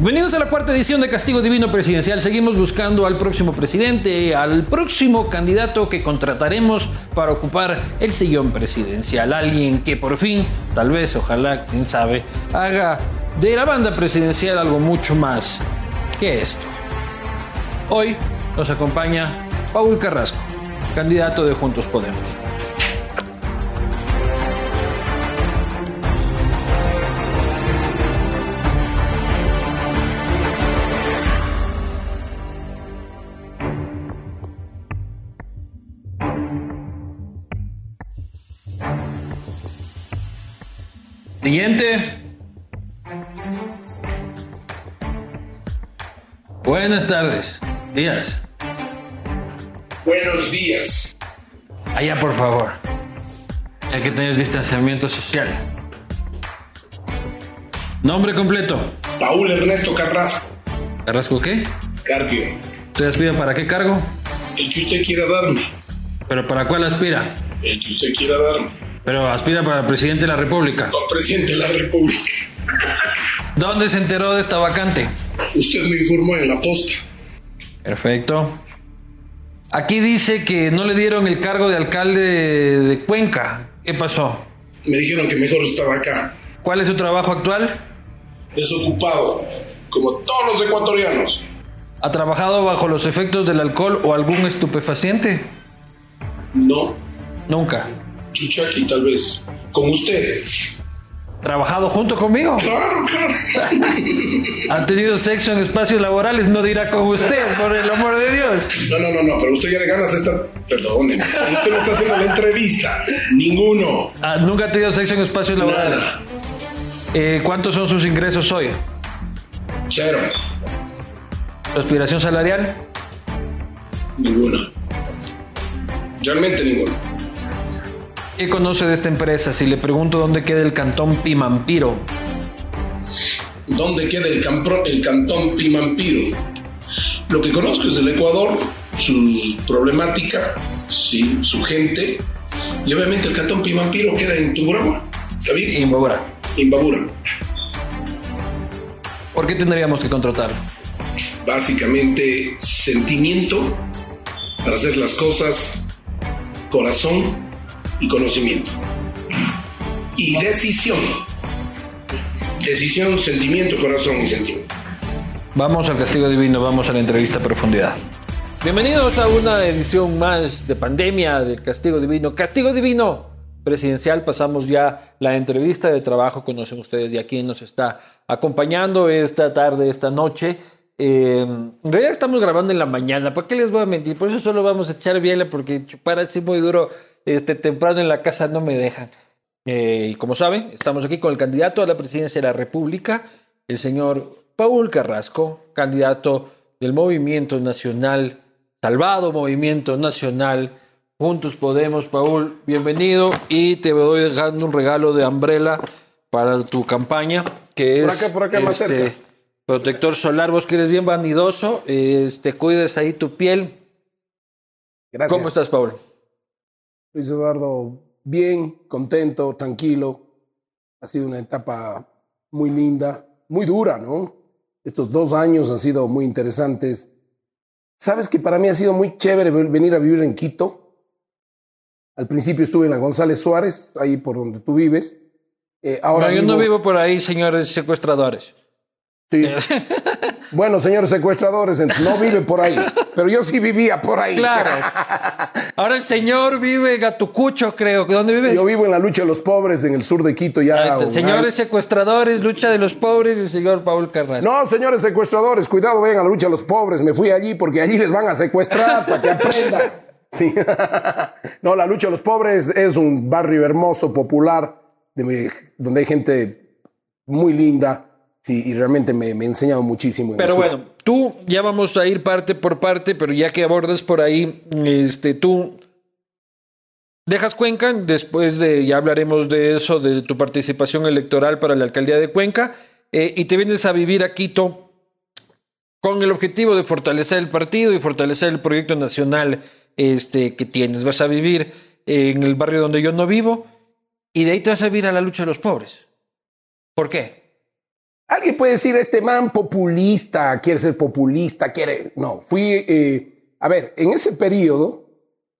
Bienvenidos a la cuarta edición de Castigo Divino Presidencial. Seguimos buscando al próximo presidente, al próximo candidato que contrataremos para ocupar el sillón presidencial. Alguien que por fin, tal vez, ojalá, quién sabe, haga de la banda presidencial algo mucho más que esto. Hoy nos acompaña Paul Carrasco, candidato de Juntos Podemos. Siguiente. Buenas tardes. Días. Buenos días. Allá, por favor. Hay que tener distanciamiento social. Nombre completo. Paul Ernesto Carrasco. ¿Carrasco qué? Carpio. ¿Usted aspira para qué cargo? El que usted quiera darme. ¿Pero para cuál aspira? El que usted quiera darme. Pero aspira para presidente de la República. Don presidente de la República. ¿Dónde se enteró de esta vacante? Usted me informó en la posta. Perfecto. Aquí dice que no le dieron el cargo de alcalde de, de Cuenca. ¿Qué pasó? Me dijeron que mejor estaba acá. ¿Cuál es su trabajo actual? Desocupado. Como todos los ecuatorianos. ¿Ha trabajado bajo los efectos del alcohol o algún estupefaciente? No. Nunca. Chuchaki tal vez. Con usted. ¿Trabajado junto conmigo? Claro, claro. ¿Ha tenido sexo en espacios laborales? No dirá con usted, por el amor de Dios. No, no, no, no, pero usted ya de ganas está. Perdóneme. Usted me está haciendo la entrevista. Ninguno. Ah, ¿Nunca ha tenido sexo en espacios laborales? Nada. Eh, ¿Cuántos son sus ingresos hoy? Cero. ¿Su aspiración salarial? Ninguno. Realmente ninguno. ¿Qué conoce de esta empresa? Si le pregunto dónde queda el cantón Pimampiro. ¿Dónde queda el, campro- el cantón Pimampiro? Lo que conozco es el Ecuador, su problemática, sí, su gente, y obviamente el cantón Pimampiro queda en Tungurahua, ¿está bien? Imbabura. Imbabura. ¿Por qué tendríamos que contratarlo? Básicamente, sentimiento para hacer las cosas, corazón y conocimiento. Y decisión. Decisión, sentimiento, corazón y sentimiento. Vamos al castigo divino, vamos a la entrevista a profundidad. Bienvenidos a una edición más de pandemia del castigo divino. Castigo divino presidencial, pasamos ya la entrevista de trabajo, conocen ustedes ya quién nos está acompañando esta tarde, esta noche. Eh, en realidad estamos grabando en la mañana, ¿por qué les voy a mentir? Por eso solo vamos a echar biela porque chupar así muy duro este, temprano en la casa no me dejan. Eh, y como saben, estamos aquí con el candidato a la presidencia de la República, el señor Paul Carrasco, candidato del Movimiento Nacional, Salvado Movimiento Nacional, Juntos Podemos. Paul, bienvenido y te voy dejando un regalo de Umbrella para tu campaña, que Por es acá, por acá, más cerca. protector solar. Vos que eres bien vanidoso, este, cuides ahí tu piel. Gracias. ¿Cómo estás, Paul? Luis Eduardo, bien, contento, tranquilo. Ha sido una etapa muy linda, muy dura, ¿no? Estos dos años han sido muy interesantes. Sabes que para mí ha sido muy chévere ven- venir a vivir en Quito. Al principio estuve en la González Suárez, ahí por donde tú vives. Eh, ahora No, yo no vivo por ahí, señores secuestradores. Sí. Bueno, señores secuestradores, no vive por ahí, pero yo sí vivía por ahí. Claro. Ahora el señor vive en Gatucucho, creo. ¿Dónde vives? Yo vivo en la lucha de los pobres en el sur de Quito ya. está. un Señores secuestradores, lucha de los pobres y el señor Paul Carrasco. No, señores secuestradores, cuidado, vayan a la lucha de los pobres. Me fui allí porque allí les van a secuestrar para que aprendan. Sí. No, la lucha de los pobres es un barrio hermoso, popular, de- donde hay gente muy linda. Sí, y realmente me, me ha enseñado muchísimo. en Pero bueno, tú ya vamos a ir parte por parte, pero ya que abordas por ahí, este, tú dejas Cuenca, después de, ya hablaremos de eso, de tu participación electoral para la alcaldía de Cuenca, eh, y te vienes a vivir a Quito con el objetivo de fortalecer el partido y fortalecer el proyecto nacional este, que tienes. Vas a vivir en el barrio donde yo no vivo y de ahí te vas a vivir a la lucha de los pobres. ¿Por qué? Alguien puede decir, este man populista, quiere ser populista, quiere... No, fui... eh, a ver, en ese periodo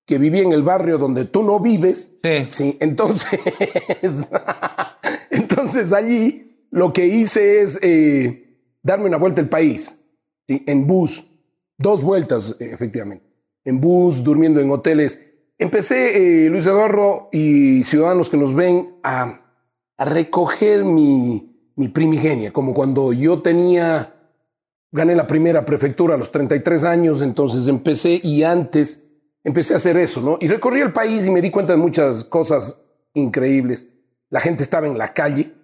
que viví en el barrio donde tú no vives, Sí. sí entonces... entonces allí lo que hice es eh, darme una vuelta al país, ¿sí? en bus, dos vueltas, efectivamente, en bus, durmiendo en hoteles. Empecé, eh, Luis Eduardo y ciudadanos que nos ven, a, a recoger mi, mi primigenia, como cuando yo tenía, gané la primera prefectura a los 33 años, entonces empecé y antes empecé a hacer eso, ¿no? Y recorrí el país y me di cuenta de muchas cosas increíbles. La gente estaba en la calle,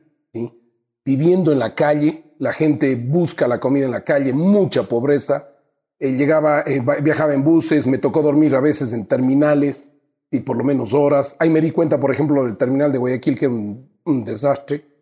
viviendo en la calle, la gente busca la comida en la calle, mucha pobreza. Eh, llegaba, eh, viajaba en buses, me tocó dormir a veces en terminales y por lo menos horas. Ahí me di cuenta, por ejemplo, del terminal de Guayaquil, que era un desastre.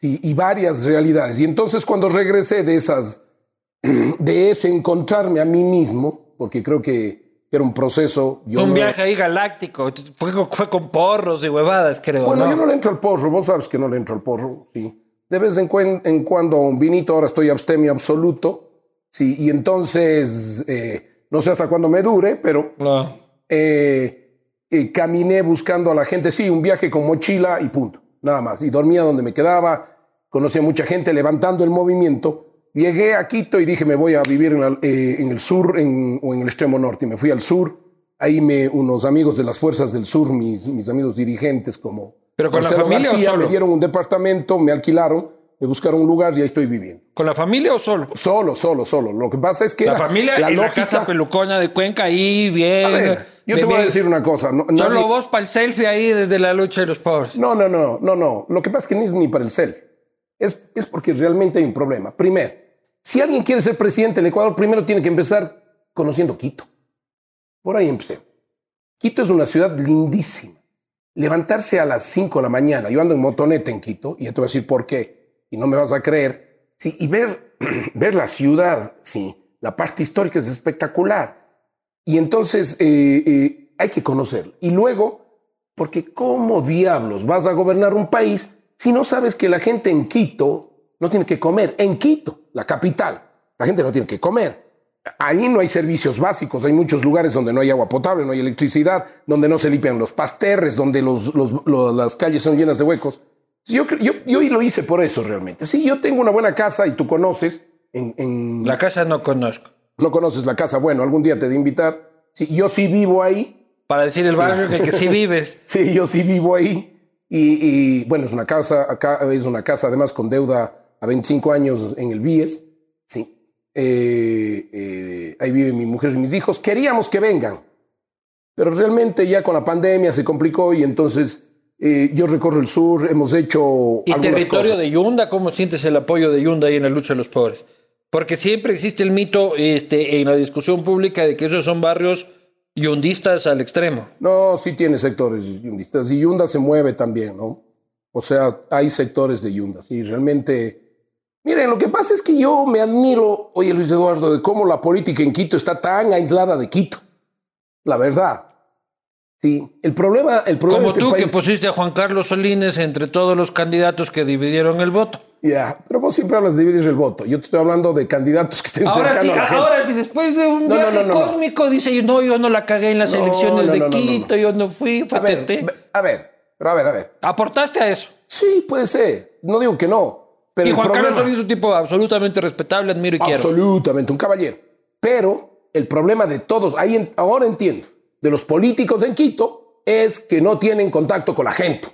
Sí, y varias realidades. Y entonces cuando regresé de esas, de ese encontrarme a mí mismo, porque creo que era un proceso. yo un no- viaje ahí galáctico. Fue, con- fue con porros y huevadas, creo. Bueno, ¿no? yo no le entro al porro, vos sabes que no le entro al porro, sí. De vez en, cuen- en cuando un vinito, ahora estoy abstemio absoluto, sí, y entonces eh, no sé hasta cuándo me dure, pero No. eh, eh, caminé buscando a la gente, sí, un viaje con mochila y punto, nada más. Y dormía donde me quedaba, conocí a mucha gente levantando el movimiento. Llegué a Quito y dije, me voy a vivir en, la- eh, en el sur en- o en el extremo norte. Y me fui al sur. Ahí me, unos amigos de las fuerzas del sur, mis, mis amigos dirigentes como ¿Pero con la Marcelo familia o solo? me dieron un departamento, me alquilaron, me buscaron un lugar y ahí estoy viviendo. ¿Con la familia o solo? Solo, solo, solo. Lo que pasa es que La la, familia la la lógica- casa pelucona de Cuenca, ahí bien. A ver, yo te voy a decir una cosa. no- Solo nadie- vos para el selfie ahí desde la lucha de los pobres. No, no, no, no, no. Lo que pasa es que no es ni para el selfie. Es, es porque realmente hay un problema. Primero, si alguien quiere ser presidente del Ecuador, primero tiene que empezar conociendo Quito. Por ahí empecé. Quito es una ciudad lindísima. Levantarse a las 5 de la mañana, yo ando en motoneta en Quito, y ya te voy a decir por qué, y no me vas a creer, sí, y ver, ver la ciudad, sí, la parte histórica es espectacular. Y entonces eh, eh, hay que conocerla. Y luego, porque ¿cómo diablos vas a gobernar un país si no sabes que la gente en Quito no tiene que comer? En Quito, la capital, la gente no tiene que comer. Allí no hay servicios básicos, hay muchos lugares donde no hay agua potable, no hay electricidad, donde no se limpian los pasterres, donde las calles son llenas de huecos. Yo, yo, yo lo hice por eso realmente. Sí, yo tengo una buena casa y tú conoces, en- La casa no conozco. No conoces la casa, bueno, algún día te de invitar. Sí, yo sí vivo ahí, Para decir el barrio en el que sí vives. Sí, yo sí vivo ahí. Y, y, bueno, es una casa, acá es una casa además con deuda a 25 años en el BIES. Sí. Eh, eh, ahí viven mi mujer y mis hijos. Queríamos que vengan, pero realmente ya con la pandemia se complicó y entonces eh, yo recorro el sur, hemos hecho ¿Y territorio cosas. de Yunda? ¿Cómo sientes el apoyo de Yunda ahí en la lucha de los pobres? Porque siempre existe el mito este, en la discusión pública de que esos son barrios yundistas al extremo. No, sí tiene sectores yundistas. Y Yunda se mueve también, ¿no? O sea, hay sectores de Yunda, sí, realmente. Miren, lo que pasa es que yo me admiro, oye Luis Eduardo, de cómo la política en Quito está tan aislada de Quito. La verdad. Sí, el problema, el problema Como de este tú que pusiste a Juan Carlos Solines entre todos los candidatos que dividieron el voto. Ya, pero vos siempre hablas de dividir el voto. Yo te estoy hablando de candidatos que estén Ahora cercanos sí, a la gente. ahora sí, después de un No, viaje no, no, cósmico, dice, no, yo no la cagué en las elecciones de Quito, yo no fui, fue A ver, a ver, pero a ver, a ver. Aportaste a eso. Sí, puede ser. No digo que no. Pero y el Juan problema... Carlos Solís es un tipo absolutamente respetable, admiro y quiero. Absolutamente, un caballero. Pero el problema de todos, ahí ahora entiendo, de los políticos en Quito, es que no tienen contacto con la gente.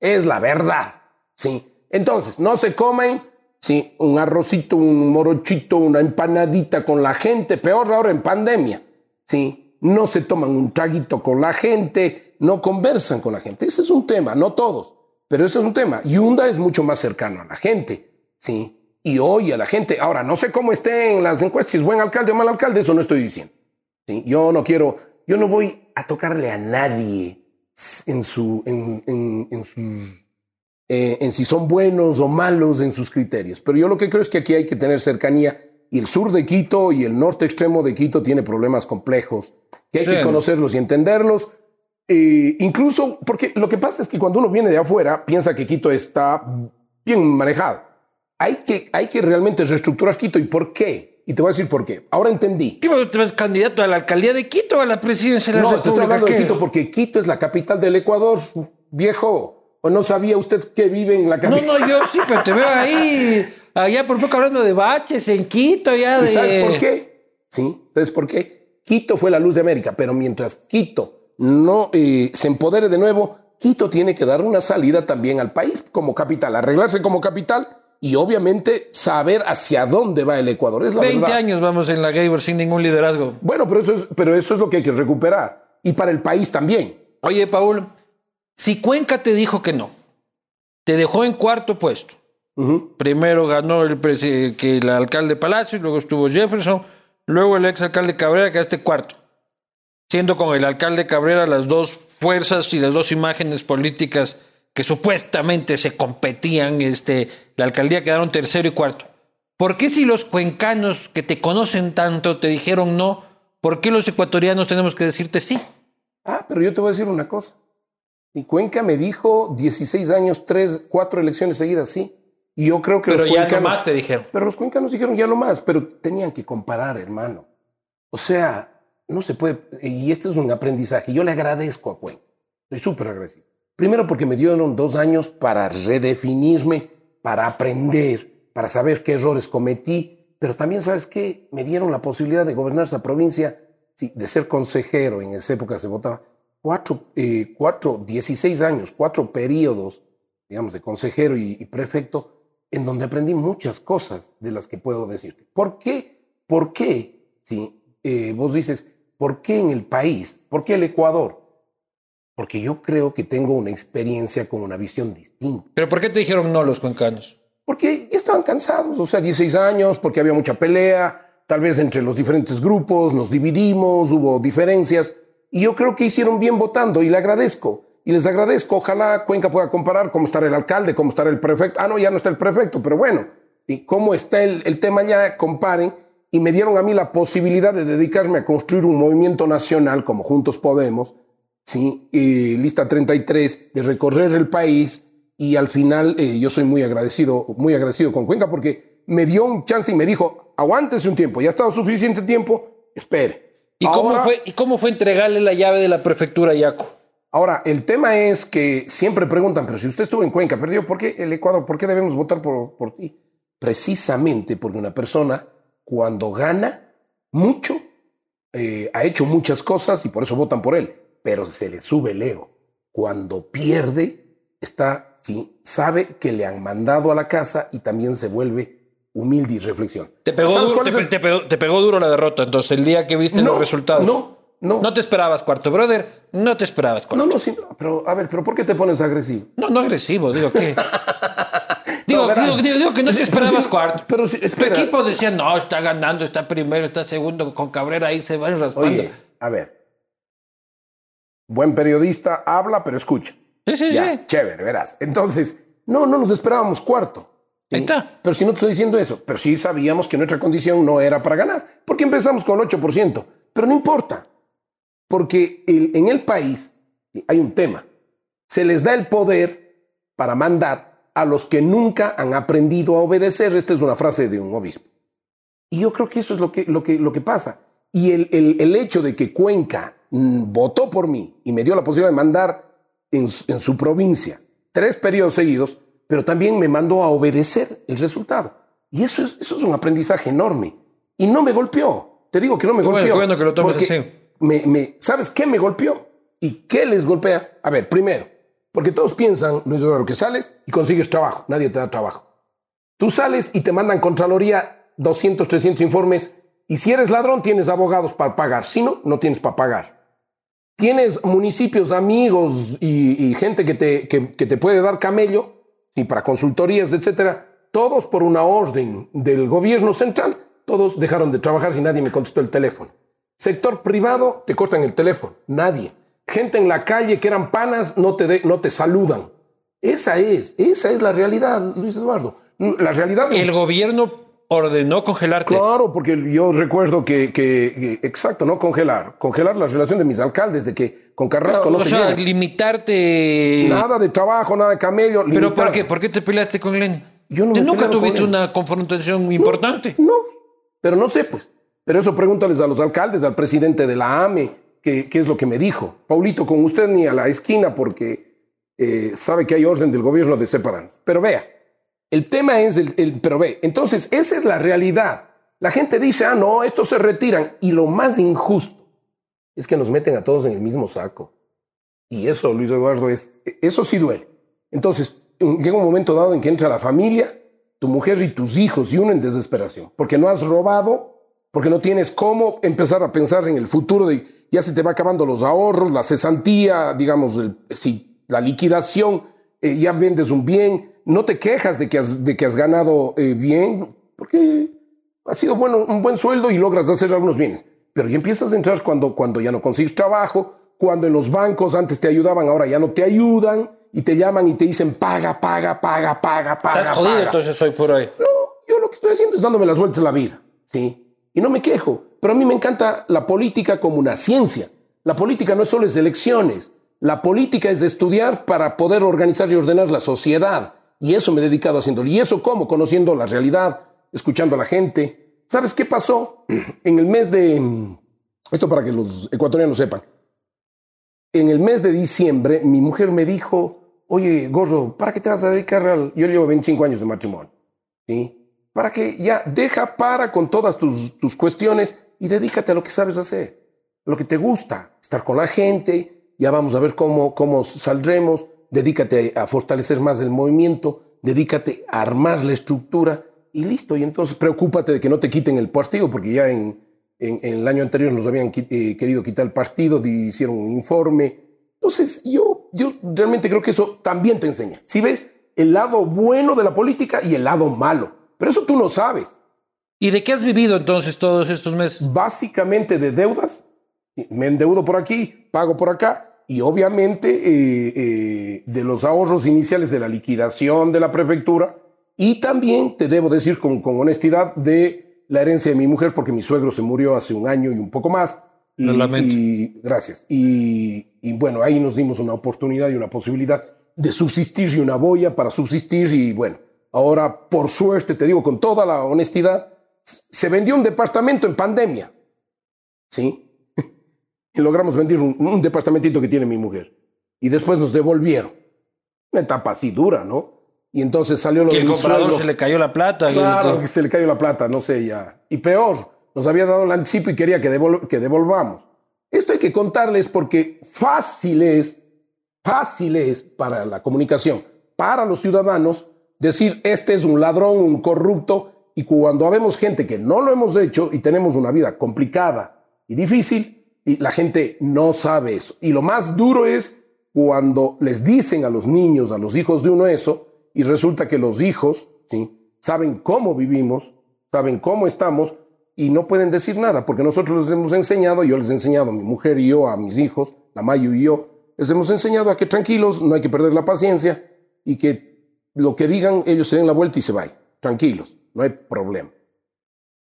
Es la verdad. Sí. Entonces, no se comen sí, un arrocito, un morochito, una empanadita con la gente, peor ahora en pandemia. Sí. No se toman un traguito con la gente, no conversan con la gente. Ese es un tema, no todos, pero ese es un tema. Yunda es mucho más cercano a la gente. Sí y oye a la gente. Ahora, no sé cómo esté en las encuestas, buen alcalde o mal alcalde, eso no estoy diciendo. ¿sí? Yo no quiero, yo no voy a tocarle a nadie en su, en, en, eh, en si son buenos o malos en sus criterios. Pero yo lo que creo es que aquí hay que tener cercanía y el sur de Quito y el norte extremo de Quito tiene problemas complejos que hay que conocerlos y entenderlos. Eh, incluso porque lo que pasa es que cuando uno viene de afuera piensa que Quito está bien manejado. hay que, hay que realmente reestructurar Quito. ¿Y por qué? Y te voy a decir por qué. Ahora entendí. ¿Qué eres candidato a la alcaldía de Quito o a la presidencia de la No, te República? estoy hablando de. Quito porque Quito es la capital del Ecuador, viejo. ¿O no sabía usted que vive en la No, capital? no, yo sí, pero te veo ahí, allá por poco hablando de baches en Quito, ya ¿Y de... sabes por qué? Sí, ¿sabes por qué? Quito fue la luz de América, pero mientras Quito no eh, se empodere de nuevo, Quito tiene que dar una salida también al país como capital, arreglarse como capital y obviamente saber hacia dónde va el Ecuador. Es la 20 verdad. años vamos en la Gabor sin ningún liderazgo. Bueno, pero eso, es, pero eso es lo que hay que recuperar. Y para el país también. Oye, Paul, si Cuenca te dijo que no, te dejó en cuarto puesto. Primero ganó el, que el alcalde Palacio, luego estuvo Jefferson, luego el ex alcalde Cabrera, que este cuarto. Siendo con el alcalde Cabrera las dos fuerzas y las dos imágenes políticas que supuestamente se competían, este, la alcaldía quedaron tercero y cuarto. ¿Por qué si los cuencanos que te conocen tanto te dijeron no, por qué los ecuatorianos tenemos que decirte sí? Ah, pero yo te voy a decir una cosa. Y Cuenca me dijo 16 años, 3, 4 elecciones seguidas, sí. Y yo creo que Pero los ya cuencanos... nomás te dijeron. Pero los cuencanos dijeron ya no más, pero tenían que comparar, hermano. O sea, no se puede, y este es un aprendizaje. Yo le agradezco a Cuenca, estoy súper agradecido. Primero porque me dieron dos años para redefinirme, para aprender, para saber qué errores cometí, pero también, ¿sabes qué? Me dieron la posibilidad de gobernar esa provincia, sí, de ser consejero, en esa época se votaba, cuatro, eh, cuatro, 16 años, cuatro periodos, digamos, de consejero y, y prefecto, en donde aprendí muchas cosas de las que puedo decirte. ¿Por qué? ¿Por qué? Si eh, vos dices, ¿por qué en el país? ¿Por qué el Ecuador? Porque yo creo que tengo una experiencia con una visión distinta. ¿Pero por qué te dijeron no los cuencanos? Porque ya estaban cansados, o sea, 16 años, porque había mucha pelea, tal vez entre los diferentes grupos, nos dividimos, hubo diferencias, y yo creo que hicieron bien votando y le agradezco. Y les agradezco, ojalá Cuenca pueda comparar cómo estará el alcalde, cómo estará el prefecto. Ah, no, ya no está el prefecto, pero bueno, y cómo está el, el tema ya, comparen. Y me dieron a mí la posibilidad de dedicarme a construir un movimiento nacional como Juntos Podemos, ¿sí? Lista 33, de recorrer el país y al final eh, yo soy muy agradecido, muy agradecido con Cuenca porque me dio un chance y me dijo, aguántese un tiempo, ya ha estado suficiente tiempo, espere. ¿Y cómo, fue, ¿Y cómo fue entregarle la llave de la prefectura a Yaco? Ahora, el tema es que siempre preguntan, pero si usted estuvo en Cuenca, perdió, ¿por qué el Ecuador? ¿Por qué debemos votar por, por ti? Precisamente porque una persona cuando gana mucho, eh, ha hecho muchas cosas y por eso votan por él, pero se le sube el ego. Cuando pierde, está, sí, sabe que le han mandado a la casa y también se vuelve humilde y reflexión. Te pegó, ¿Sabes duro, te, es el- te pegó, te pegó duro la derrota, entonces, el día que viste los resultados. No, no, No te esperabas cuarto, brother. No te esperabas cuarto. no, no, sí, pero a ver, pero ¿por qué te pones agresivo? No, no agresivo, digo que. digo, No, digo, digo, digo que no te esperabas sí, cuarto. pero sí, Tu equipo decía, no, está ganando, está primero, está segundo, con Cabrera ahí se van raspando. Oye, a ver. Buen periodista, habla, pero escucha. sí, sí, Ya, sí. chévere, verás. Entonces, no, no nos esperábamos cuarto. ¿Sí? Ahí está. Pero si no te estoy diciendo eso, pero sí sabíamos que nuestra condición no era para ganar, porque empezamos con el 8%. Pero no importa, porque el- en el país hay un tema. Se les da el poder para mandar a los que nunca han aprendido a obedecer. Esta es una frase de un obispo. Y yo creo que eso es lo que, lo que, lo que pasa. Y el, el- el hecho de que Cuenca mm, votó por mí y me dio la posibilidad de mandar en, en su provincia tres periodos seguidos, pero también me mandó a obedecer el resultado. Y eso es, eso es un aprendizaje enorme. Y no me golpeó. Te digo que no me bueno, golpeó. bueno que lo tomes así. me- me- ¿Sabes qué me golpeó? ¿Y qué les golpea? A ver, primero, porque todos piensan, Luis Eduardo, que sales y consigues trabajo. Nadie te da trabajo. Tú sales y te mandan Contraloría 200, 300 informes y si eres ladrón tienes abogados para pagar. Si no, no tienes para pagar. Tienes municipios, amigos y, y gente que te, que, que te puede dar camello y para consultorías, etcétera. Todos por una orden del gobierno central, todos dejaron de trabajar y nadie me contestó el teléfono. Sector privado, te cortan el teléfono. Nadie. Gente en la calle que eran panas no te, de- no te saludan. Esa es, esa es la realidad, Luis Eduardo. La realidad. El gobierno ordenó congelarte. Claro, porque yo recuerdo que, que- que- exacto, no congelar, congelar la relación de mis alcaldes, de que con Carrasco no o se sea, limitarte. Nada de trabajo, nada de camello. ¿Pero limitar. por qué? ¿Por qué te peleaste con Lenin? yo no ¿Tú me he nunca con tuviste una confrontación importante? No, pero no sé, pues. Pero eso pregúntales a los alcaldes, al presidente de la AME, qué es lo que me dijo. Paulito, con usted ni a la esquina porque eh, sabe que hay orden del gobierno de separarnos. Pero vea, el tema es el, el- pero ve, entonces esa es la realidad. La gente dice, ah, no, estos se retiran. Y lo más injusto es que nos meten a todos en el mismo saco. Y eso, Luis Eduardo, es, eso sí duele. Entonces, llega un momento dado en que entra la familia, tu mujer y tus hijos y uno en desesperación, porque no has robado, porque no tienes cómo empezar a pensar en el futuro de ya se te va acabando los ahorros, la cesantía, digamos, si la liquidación, eh, ya vendes un bien, no te quejas de que has, de que has ganado eh, bien, porque ha sido bueno, un buen sueldo y logras hacer algunos bienes. Pero ya empiezas a entrar cuando, cuando ya no consigues trabajo, cuando en los bancos antes te ayudaban, ahora ya no te ayudan y te llaman y te dicen paga, paga, paga, paga, paga. Estás jodido paga. entonces hoy por hoy. No, yo lo que estoy haciendo es dándome las vueltas a la vida, ¿sí? Y no me quejo, pero a mí me encanta la política como una ciencia. La política no es solo es elecciones, la política es estudiar para poder organizar y ordenar la sociedad. Y eso me he dedicado haciendo. ¿Y eso cómo? Conociendo la realidad, escuchando a la gente. ¿Sabes qué pasó? En el mes de... Esto para que los ecuatorianos sepan. En el mes de diciembre, mi mujer me dijo, oye, Gordo, ¿para qué te vas a dedicar al...? Yo llevo 25 años de matrimonio. ¿sí? Para que ya deja para con todas tus, tus cuestiones y dedícate a lo que sabes hacer, lo que te gusta, estar con la gente, ya vamos a ver cómo, cómo saldremos, dedícate a, fortalecer más el movimiento, dedícate a armar la estructura y listo. Y entonces preocúpate de que no te quiten el partido, porque ya en, en, en el año anterior nos habían eh, querido quitar el partido, hicieron un informe. Entonces yo, yo realmente creo que eso también te enseña. Si ves el lado bueno de la política y el lado malo. Pero eso tú no sabes. ¿Y de qué has vivido entonces todos estos meses? Básicamente de deudas. Me endeudo por aquí, pago por acá. Y obviamente eh, eh, de los ahorros iniciales de la liquidación de la prefectura. Y también te debo decir con, con honestidad de la herencia de mi mujer, porque mi suegro se murió hace un año y un poco más. Y, Lo lamento. y- gracias. Y, y bueno, ahí nos dimos una oportunidad y una posibilidad de subsistir y una boya para subsistir. Y bueno, ahora por suerte, te digo con toda la honestidad, se vendió un departamento en pandemia. ¿Sí? Y logramos vender un, un departamentito que tiene mi mujer. Y después nos devolvieron. Una etapa así dura, ¿no? Y entonces salió lo Que de el comprador se le cayó la plata. Claro, que se le cayó la plata, no sé ya. Y peor, nos había dado el anticipo y quería que, devol- que devolvamos. Esto hay que contarles porque fácil es, fácil es para la comunicación, para los ciudadanos, decir este es un ladrón, un corrupto, y cuando vemos gente que no lo hemos hecho y tenemos una vida complicada y difícil, y la gente no sabe eso. Y lo más duro es cuando les dicen a los niños, a los hijos de uno eso, y resulta que los hijos ¿sí? saben cómo vivimos, saben cómo estamos, y no pueden decir nada, porque nosotros les hemos enseñado, yo les he enseñado a mi mujer y yo, a mis hijos, la Mayo y yo, les hemos enseñado a que tranquilos, no hay que perder la paciencia, y que lo que digan, ellos se den la vuelta y se vayan. Tranquilos, no hay problema.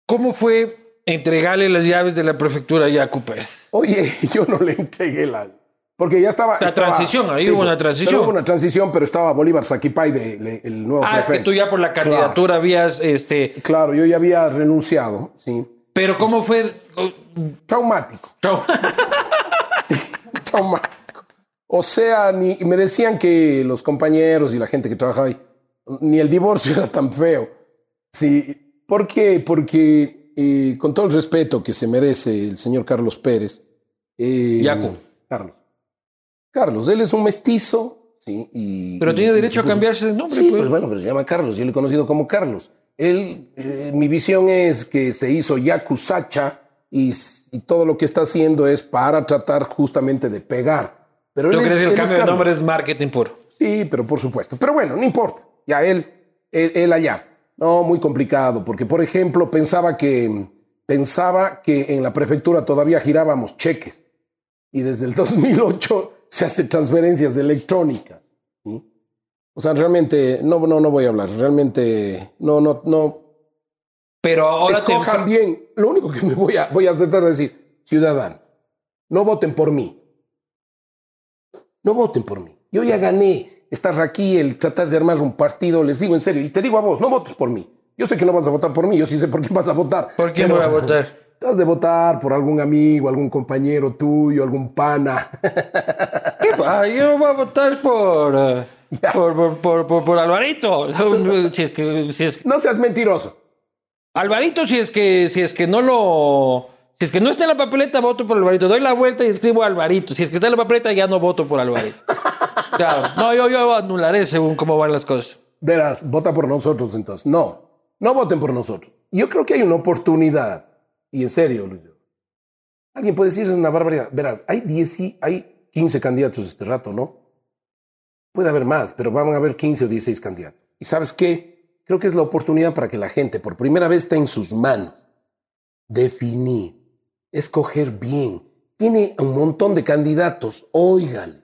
¿Cómo fue entregarle las llaves de la prefectura a Yacu Pérez? Oye, yo no le entregué la... Porque ya estaba... La estaba- transición, ahí hubo una pero transición. hubo una transición, pero estaba Bolívar Saquipay, de, le- el nuevo Ah, es que prefecto. tú ya por la candidatura habías, este, Claro, yo ya había renunciado, sí. pero ¿cómo fue? Traumático, Chau. traumático. O sea, ni, me decían que los compañeros y la gente que trabajaba ahí, ni el divorcio era tan feo. Sí, ¿por qué? Porque eh, con todo el respeto que se merece el señor Carlos Pérez. eh, Yacu. Carlos. Carlos, él es un mestizo, sí, y... Pero y- tiene y derecho a cambiarse de nombre, Sí, pues. pues bueno, pero se llama Carlos, yo le he conocido como Carlos. Él, eh, mi visión es que se hizo Yakuzacha y, s- y todo lo que está haciendo es para tratar justamente de pegar. Pero ¿Tú crees que el cambio de nombre es marketing puro? Sí, pero por supuesto. Pero bueno, no importa. Ya él, él, él allá. No, muy complicado, porque por ejemplo pensaba que, pensaba que en la prefectura todavía girábamos cheques y desde el 2008 se hace transferencias electrónicas. ¿sí? O sea, realmente, no, no, no voy a hablar. Realmente, no, no, no. Pero ahora te Escojan enfa- bien. Lo único que me voy a, voy a tratar de decir, ciudadanos, no voten por mí. No voten por mí. Yo ya gané. Estar aquí, el tratar de armar un partido, les digo en serio, y te digo a vos, no votes por mí. Yo sé que no vas a votar por mí, yo sí sé por qué vas a votar. ¿Por quién Pero- voy a votar? Has de votar por algún amigo, algún compañero tuyo, algún pana. ¿Qué va? Yo voy a votar por, eh, por, por, por, por- por Alvarito. Si es que, si es, No seas mentiroso. Alvarito, si es que, si es que no lo. Si es que no está en la papeleta, voto por Alvarito. Doy la vuelta y escribo Alvarito. Si es que está en la papeleta, ya no voto por Alvarito. Claro. No, yo, yo anularé según cómo van las cosas. Verás, vota por nosotros entonces. No, no voten por nosotros. Yo creo que hay una oportunidad. Y en serio, Luis. Alguien puede decir es una barbaridad. Verás, hay 10, y- hay 15 candidatos este rato, ¿no? Puede haber más, pero van a haber 15 o 16 candidatos. ¿Y sabes qué? Creo que es la oportunidad para que la gente por primera vez está en sus manos. Definir, escoger bien. Tiene un montón de candidatos, óigale.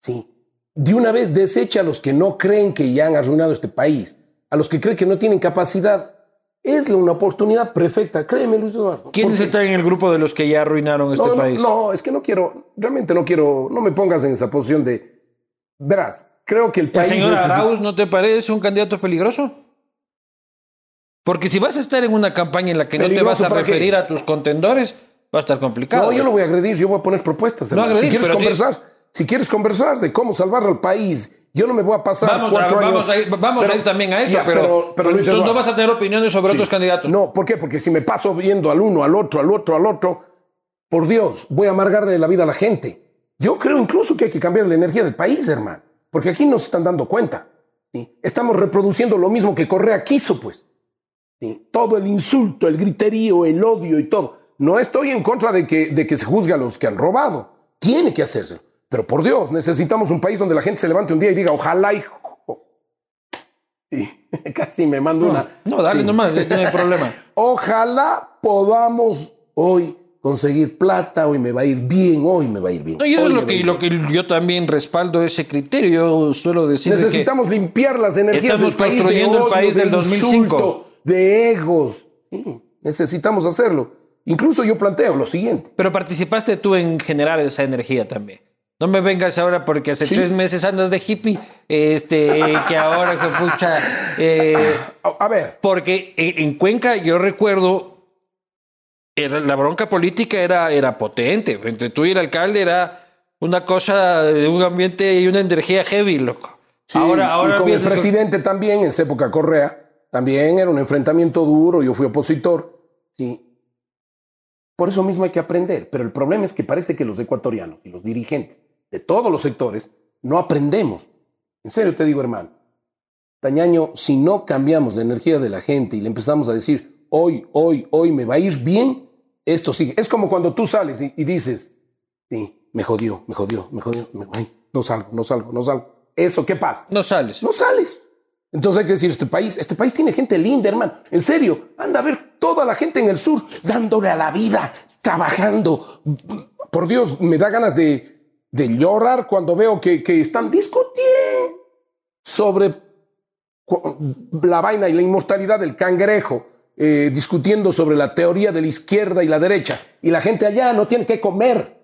Sí. De una vez desecha a los que no creen que ya han arruinado este país, a los que creen que no tienen capacidad. Es una oportunidad perfecta, créeme, Luis Eduardo. ¿Quiénes están en el grupo de los que ya arruinaron este no, no, país? No, es que no quiero, realmente no quiero, no me pongas en esa posición de, verás, creo que el ¿El país señor necesita- Arauz no te parece un candidato peligroso? Porque si vas a estar en una campaña en la que no te ¿Peligroso vas a qué? referir a tus contendores, va a estar complicado. No, yo no voy a agredir, yo voy a poner propuestas. No agredir, si quieres conversar, si quieres conversar de cómo salvar al país, yo no me voy a pasar Vamos, a, cuatro vamos, años. a ir, vamos Pero- a ir también a eso, Ya, pero, pero, pero Luis entonces no vas a tener opiniones sobre Sí. otros candidatos. No, ¿por qué? Porque si me paso viendo al uno, al otro, al otro, al otro, por Dios, voy a amargarle la vida a la gente. Yo creo incluso que hay que cambiar la energía del país, hermano, porque aquí no se están dando cuenta. ¿sí? Estamos reproduciendo lo mismo que Correa quiso, pues. ¿sí? Todo el insulto, el griterío, el odio y todo. No estoy en contra de que, de que se juzgue a los que han robado. Tiene que hacerse. Pero por Dios, necesitamos un país donde la gente se levante un día y diga, ojalá, hijo. Sí, casi me mando una. No, dale Sí. nomás, no hay problema. Ojalá podamos hoy conseguir plata, hoy me va a ir bien, hoy me va a ir bien. No, y eso Hoy es me lo que, lo que yo también respaldo ese criterio. Yo suelo decir de que Necesitamos limpiar las energías Estamos del país de construyendo el país de del 2005. insulto, de egos. Sí, necesitamos hacerlo. Incluso yo planteo lo siguiente. Pero participaste tú en generar esa energía también. No me vengas ahora porque hace Sí. tres meses andas de hippie, este, que ahora que pucha. eh, A, ver, porque en, en Cuenca yo recuerdo, era, la bronca política era, era potente. Entre tú y el alcalde era una cosa de un ambiente y una energía heavy, loco. sí, ahora, ahora y con el presidente también, en esa época Correa, también era un enfrentamiento duro, yo fui opositor. Sí. Por eso mismo hay que aprender. Pero el problema es que parece que los ecuatorianos y los dirigentes de todos los sectores no aprendemos. En serio te digo, hermano. Tañaño, si no cambiamos la energía de la gente y le empezamos a decir, hoy, hoy, hoy me va a ir bien, esto sigue. Es como cuando tú sales y, y dices, sí, me jodió, me jodió, me jodió, me- ay, no salgo, no salgo, no salgo. Eso, ¿qué pasa? No sales. No sales. Entonces hay que decir, este país, este país tiene gente linda, hermano. En serio, anda a ver toda la gente en el sur dándole a la vida, trabajando. Por Dios, me da ganas de, llorar cuando veo que, están discutiendo sobre la vaina y la inmortalidad del cangrejo, eh, discutiendo sobre la teoría de la izquierda y la derecha. Y la gente allá no tiene que comer.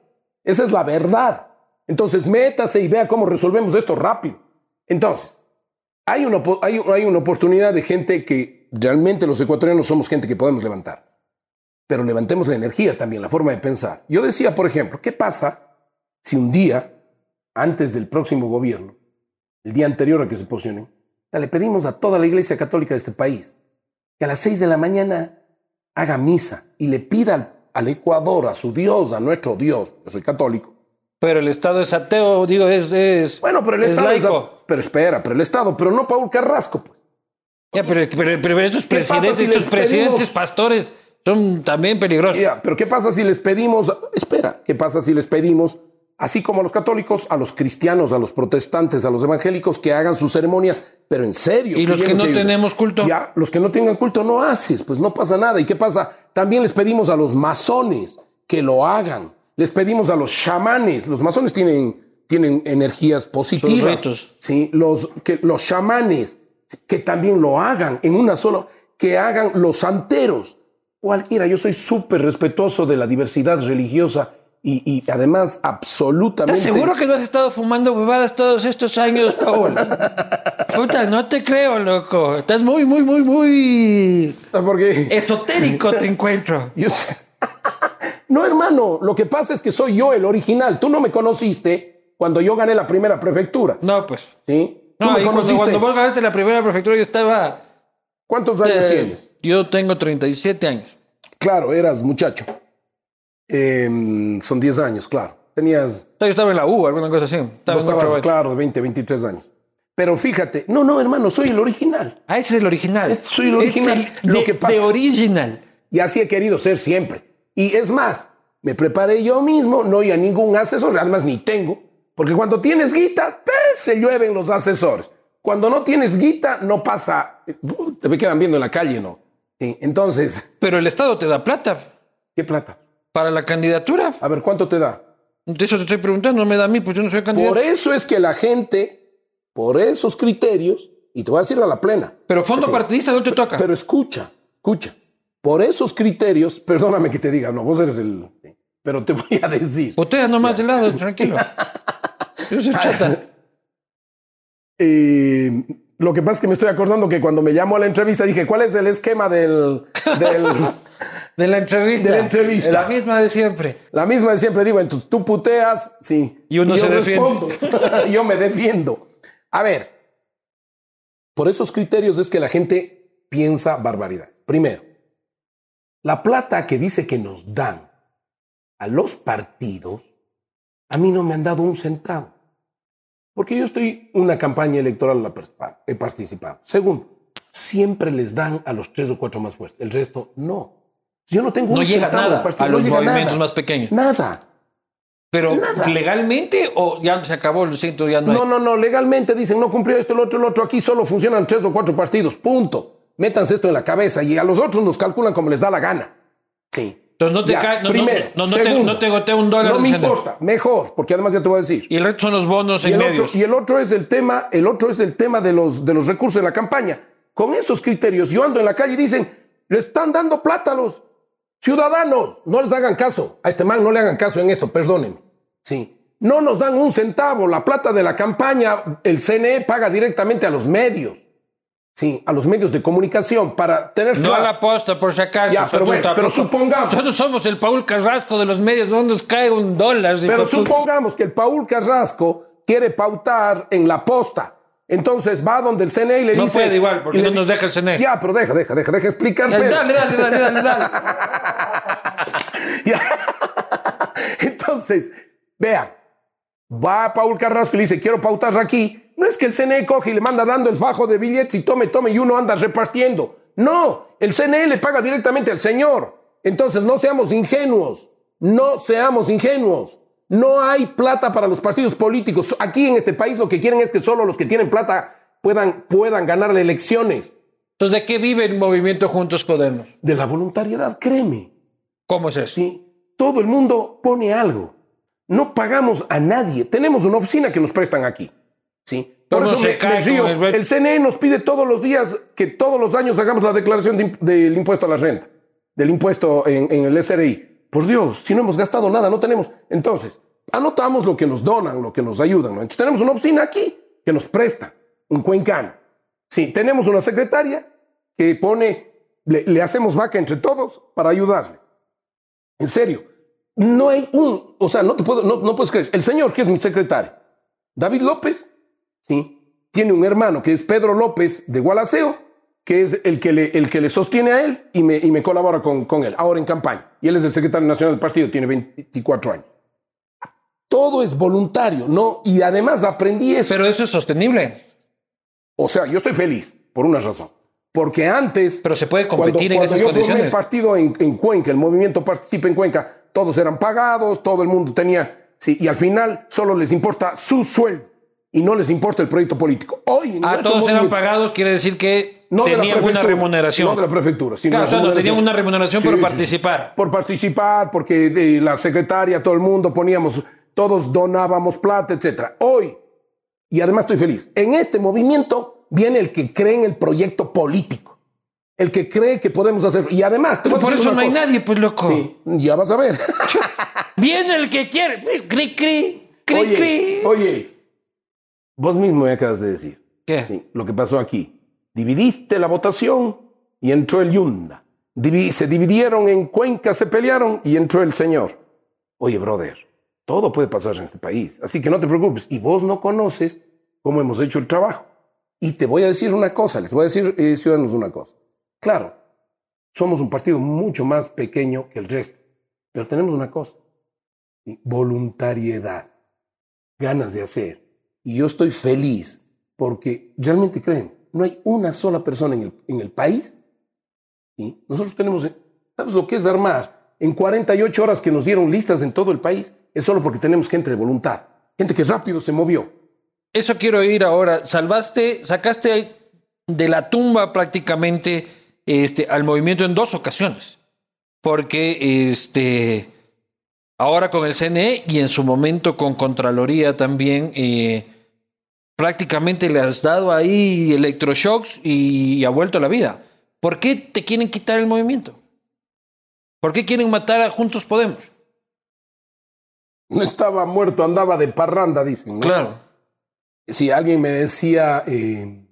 Esa es la verdad. Entonces, métase y vea cómo resolvemos esto rápido. Entonces, hay una, hay, hay una oportunidad de gente que realmente los ecuatorianos somos gente que podemos levantar. Pero levantemos la energía también, la forma de pensar. Yo decía, por ejemplo, ¿qué pasa si un día, antes del próximo gobierno, el día anterior a que se posicionen, le pedimos a toda la iglesia católica de este país que a las seis de la mañana haga misa y le pida al, al Ecuador, a su Dios, a nuestro Dios, yo soy católico, Pero el Estado es ateo, digo, es. es Bueno, pero el es Estado. es- laico. pero espera, pero el Estado, pero no Paul Carrasco, pues. Ya, pero, pero, pero estos ¿Qué pasa presidentes, si estos presidentes pedimos- pastores son también peligrosos. Ya, pero ¿qué pasa si les pedimos? Espera, ¿qué pasa si les pedimos, así como a los católicos, a los cristianos, a los protestantes, a los evangélicos, que hagan sus ceremonias, pero en serio? ¿Y los que no tenemos culto? Ya, los que no tengan culto no haces, pues no pasa nada. ¿Y qué pasa? También les pedimos a los masones que lo hagan. Les pedimos a los chamanes. Los masones tienen, tienen energías positivas. Sí, los, que, los chamanes que también lo hagan en una sola, que hagan los santeros. Cualquiera, yo soy súper respetuoso de la diversidad religiosa Y, y además, absolutamente. ¿Estás seguro que no has estado fumando huevadas todos estos años, Paul? Puta, no te creo, loco. Estás muy, muy, muy, muy Porque esotérico, te encuentro. yo sé- No, hermano, lo que pasa es que soy yo el original. Tú no me conociste cuando yo gané la primera prefectura. No, pues. ¿Sí? No, me cuando, conociste. cuando vos ganaste la primera prefectura, yo estaba. ¿Cuántos años eh, tienes? Yo tengo 37 años. Claro, eras muchacho. Em, son 10 años, claro. Tenías Yo estaba en la U, alguna cosa así. Estaba Vos estabas, claro, 20, 23 años. Pero fíjate, no, no, hermano, soy el original. Ah, ese es el original. Soy el original. Es el Lo de, que pasa- de original. Y así he querido ser siempre. Y es más, me preparé yo mismo, no hay a ningún asesor, además ni tengo, porque cuando tienes guita, pues, se llueven los asesores. Cuando no tienes guita, no pasa, uh, te me quedan viendo en la calle, ¿no? Sí, entonces, Pero el Estado te da plata ¿qué plata? para la candidatura. A ver, ¿cuánto te da? De eso te estoy preguntando, no me da a mí, pues yo no soy candidato. Por eso es que la gente, por esos criterios, y te voy a decir a la plena, Pero fondo partidista no te toca. Pero escucha, escucha. Por esos criterios, perdóname que te diga, no, vos eres el. Pero te voy a decir. Botea nomás de lado, tranquilo. Yo soy chata. eh, lo que pasa es que me estoy acordando que cuando me llamó a la entrevista dije, ¿cuál es el esquema del. del De la entrevista. De la entrevista. La misma de siempre. la misma de siempre digo, entonces tú puteas, sí. Y uno yo se defiende. respondo. yo me defiendo. A ver, por esos criterios es que la gente piensa barbaridad. Primero, la plata que dice que nos dan a los partidos, a mí no me han dado un centavo. Porque yo estoy en una campaña electoral, la he participado. Segundo, siempre les dan a los tres o cuatro más fuertes. El resto no. Yo no tengo No un llega centavo nada partido, a los movimientos nada. más pequeños. Nada. Pero Nada. legalmente o ya se acabó, lo siento, ya no, hay. No, no, no, legalmente dicen no cumplió esto, el otro, el otro. Aquí solo funcionan tres o cuatro partidos, punto. Métanse esto en la cabeza y a los otros nos calculan como les da la gana. Sí. Entonces no te Ya, cae, no, primero, no, no te, segundo, no te gotea un dólar No me importa, mejor, porque además ya te voy a decir. Y el resto son los bonos Y en el, otro, medios. y el otro es el tema, el otro es el tema de los, de los recursos de la campaña. Con esos criterios, yo ando en la calle y dicen, le están dando plata a los ciudadanos. No les hagan caso. A este man no le hagan caso en esto, perdónenme. Sí. No nos dan un centavo. La plata de la campaña, el CNE paga directamente a los medios. Sí, a los medios de comunicación para tener No claro- a la posta, por si acaso. Ya, pero bueno, pero supongamos. Nosotros somos el Paul Carrasco de los medios, no nos cae un dólar. Pero supongamos que el Paul Carrasco quiere pautar en la posta. Entonces va donde el CNE y le No dice. puede igual, porque y no nos deja el CNE. Ya, pero deja, deja, deja, deja explicar. Dale, dale, dale, dale, dale. Ya. Entonces, vean, va Paul Carrasco y le dice, quiero pautar aquí. No es que el CNE coge y le manda dando el fajo de billetes y tome, tome y uno anda repartiendo. No, el CNE le paga directamente al señor. Entonces, no seamos ingenuos. No seamos ingenuos. No hay plata para los partidos políticos. Aquí en este país lo que quieren es que solo los que tienen plata puedan, puedan ganar elecciones. Entonces, ¿de qué vive el movimiento Juntos Podemos? De la voluntariedad, créeme. ¿Cómo es eso? ¿sí? Todo el mundo pone algo. No pagamos a nadie. Tenemos una oficina que nos prestan aquí. ¿Sí? Por eso me, me río. el- El CNE nos pide todos los días que todos los años hagamos la declaración de del impuesto a la renta, del impuesto en, en el SRI. Por Dios, si no hemos gastado nada, no tenemos. Entonces, anotamos lo que nos donan, lo que nos ayudan. ¿no? Entonces, tenemos una oficina aquí que nos presta, un cuencano. Sí, tenemos una secretaria que pone, le, le hacemos vaca entre todos para ayudarle. En serio. No hay un, o sea, no te puedo, no, no puedes creer. El señor que es mi secretario, David López, sí, tiene un hermano que es Pedro López de Gualaceo, que es el que le, el que le sostiene a él y me, y me colabora con, con él, ahora en campaña. Y él es el secretario nacional del partido, tiene 24 años. Todo es voluntario, ¿no? Y además aprendí eso. Pero eso es sostenible. O sea, yo estoy feliz por una razón. Porque antes. Pero se puede competir en cuando esas yo formé condiciones. el partido en, en Cuenca, el movimiento Participa en Cuenca, todos eran pagados, todo el mundo tenía. Sí, y al final solo les importa su sueldo y no les importa el proyecto político. Hoy. en Ah, todos eran pagados, quiere decir que no tenían una remuneración. No de la prefectura. sino Claro, o sea, no, tenían una remuneración por Sí, participar. sí. Por participar, porque eh, la secretaria, todo el mundo poníamos, todos donábamos plata, etcétera. Hoy, y además estoy feliz, en este movimiento viene el que cree en el proyecto político. el que cree que podemos hacer. Y además, Pero por eso no hay nadie, pues loco. Sí, ya vas a ver. Viene el que quiere. Cri, cri, cri, oye, cri. oye, vos mismo me acabas de decir. ¿Qué? Sí, lo que pasó aquí. Dividiste la votación y entró el Yunda. Divi- se dividieron en Cuenca, se pelearon y entró el señor. Oye, brother, todo puede pasar en este país, así que no te preocupes. Y vos no conoces cómo hemos hecho el trabajo. Y te voy a decir una cosa, les voy a decir, eh, ciudadanos, una cosa. Claro, somos un partido mucho más pequeño que el resto, pero tenemos una cosa, voluntariedad, ganas de hacer. Y yo estoy feliz porque realmente creen, no hay una sola persona en el, en el país. ¿sí? Nosotros tenemos, eh, ¿sabes lo que es armar? En 48 horas que nos dieron listas en todo el país, es solo porque tenemos gente de voluntad, gente que rápido se movió. Eso quiero ir ahora. Salvaste, sacaste de la tumba prácticamente este, al movimiento en dos ocasiones. Porque este, ahora con el CNE y en su momento con Contraloría también, eh, prácticamente le has dado ahí electroshocks y, ha vuelto a la vida. ¿Por qué te quieren quitar el movimiento? ¿Por qué quieren matar a Juntos Podemos? No estaba muerto, andaba de parranda, dicen. ¿no? Claro. Si alguien me decía, eh,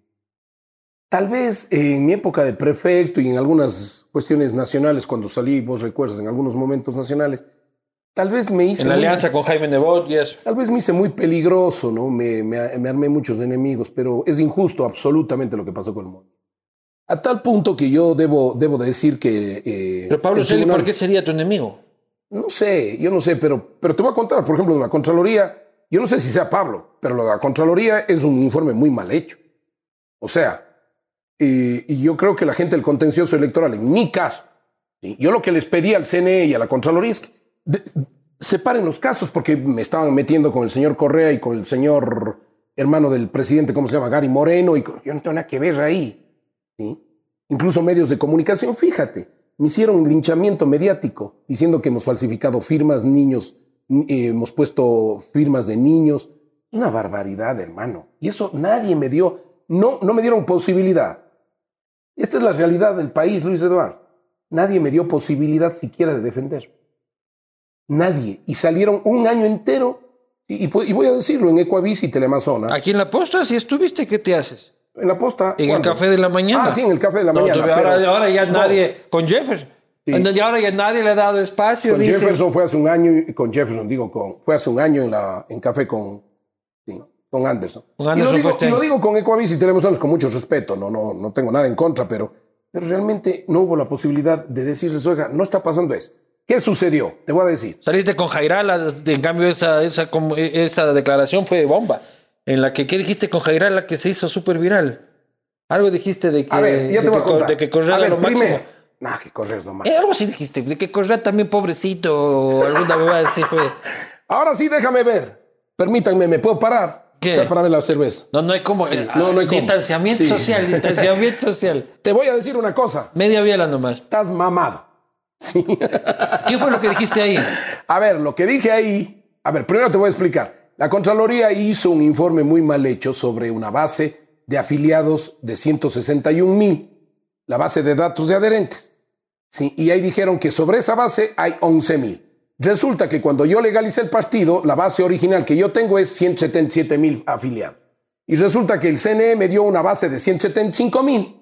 tal vez en mi época de prefecto y en algunas cuestiones nacionales, cuando salí, vos recuerdas, en algunos momentos nacionales, tal vez me hice... En la muy- alianza con Jaime Nebot y eso. Tal vez me hice muy peligroso, ¿no? Me, me- me armé muchos enemigos, pero es injusto absolutamente lo que pasó con el mundo. A tal punto que yo debo, debo decir que... eh, Pero Pablo el Celi, ¿por qué sería tu enemigo? No sé, yo no sé, pero, pero te voy a contar, por ejemplo, de la Contraloría, yo no sé si sea Pablo, pero lo de la Contraloría es un informe muy mal hecho. O sea, y, y yo creo que la gente del contencioso electoral, en mi caso, ¿sí? yo lo que les pedí al CNE y a la Contraloría es que separen los casos porque me estaban metiendo con el señor Correa y con el señor hermano del presidente, ¿cómo se llama? Gary Moreno, y con- yo no tengo nada que ver ahí. ¿sí? Incluso medios de comunicación, fíjate, me hicieron un linchamiento mediático diciendo que hemos falsificado firmas, niños, eh, hemos puesto firmas de niños. Una barbaridad, hermano. Y eso nadie me dio, no, no me dieron posibilidad. Esta es la realidad del país, Luis Eduardo. Nadie me dio posibilidad siquiera de defender. Nadie. Y salieron un año entero, y, y pu- y voy a decirlo, en Ecuavis y Teleamazonas. Aquí en la posta, si estuviste, ¿qué te haces? En la posta. En el café de la mañana. Ah, sí, en el café de la No, mañana. ahora, pero- ahora ya nadie. Con Jefferson. Sí. Y ahora ya nadie le ha dado espacio. Con dice. Jefferson fue hace un año, con Jefferson digo, con, fue hace un año en, la, en café con, sí, con Anderson. Con Anderson y, lo digo, Costeño. y lo digo con Ecoavis y Teleamazonas con mucho respeto, no, no, no tengo nada en contra, pero, pero realmente no hubo la posibilidad de decirles, oiga, no está pasando eso. ¿Qué sucedió? Te voy a decir. Saliste con Jairala, en cambio esa, esa, esa declaración fue de bomba. En la que, ¿qué dijiste con Jairala que se hizo súper viral? Algo dijiste de que, A ver, ya te voy a que, contar. de que Correa a era ver, lo máximo. Nah, que correr es lo máximo. Eh, algo así dijiste, de que Correa también pobrecito o alguna bebada así fue. Ahora sí, déjame ver. Permítanme, ¿me puedo parar? ¿Qué? La cerveza. No, no hay como. Sí, eh, no, no hay cómo. Distanciamiento Sí. social, distanciamiento social. Te voy a decir una cosa. Media biela nomás. Estás mamado. Sí. ¿Qué fue lo que dijiste ahí? A ver, lo que dije ahí, a ver, primero te voy a explicar. La Contraloría hizo un informe muy mal hecho sobre una base de afiliados de 161 mil, la base de datos de adherentes. Sí, y ahí dijeron que sobre esa base hay 11 mil. Resulta que cuando yo legalicé el partido, la base original que yo tengo es 177 mil afiliados. Y resulta que el CNE me dio una base de 175 mil.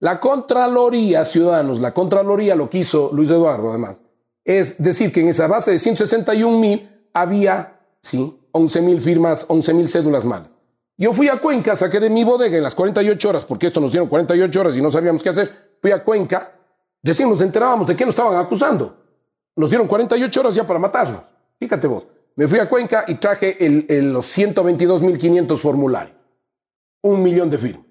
La Contraloría, ciudadanos, la Contraloría lo que hizo Luis Eduardo, además, es decir que en esa base de 161 mil había, sí, 11 mil firmas, 11 mil cédulas malas. Yo fui a Cuenca, saqué de mi bodega en las 48 horas, porque esto nos dieron 48 horas y no sabíamos qué hacer. Fui a Cuenca, recién nos enterábamos de qué nos estaban acusando. Nos dieron 48 horas ya para matarnos. Fíjate vos, me fui a Cuenca y traje el- el- los 122.500 formularios. Un millón de firmas.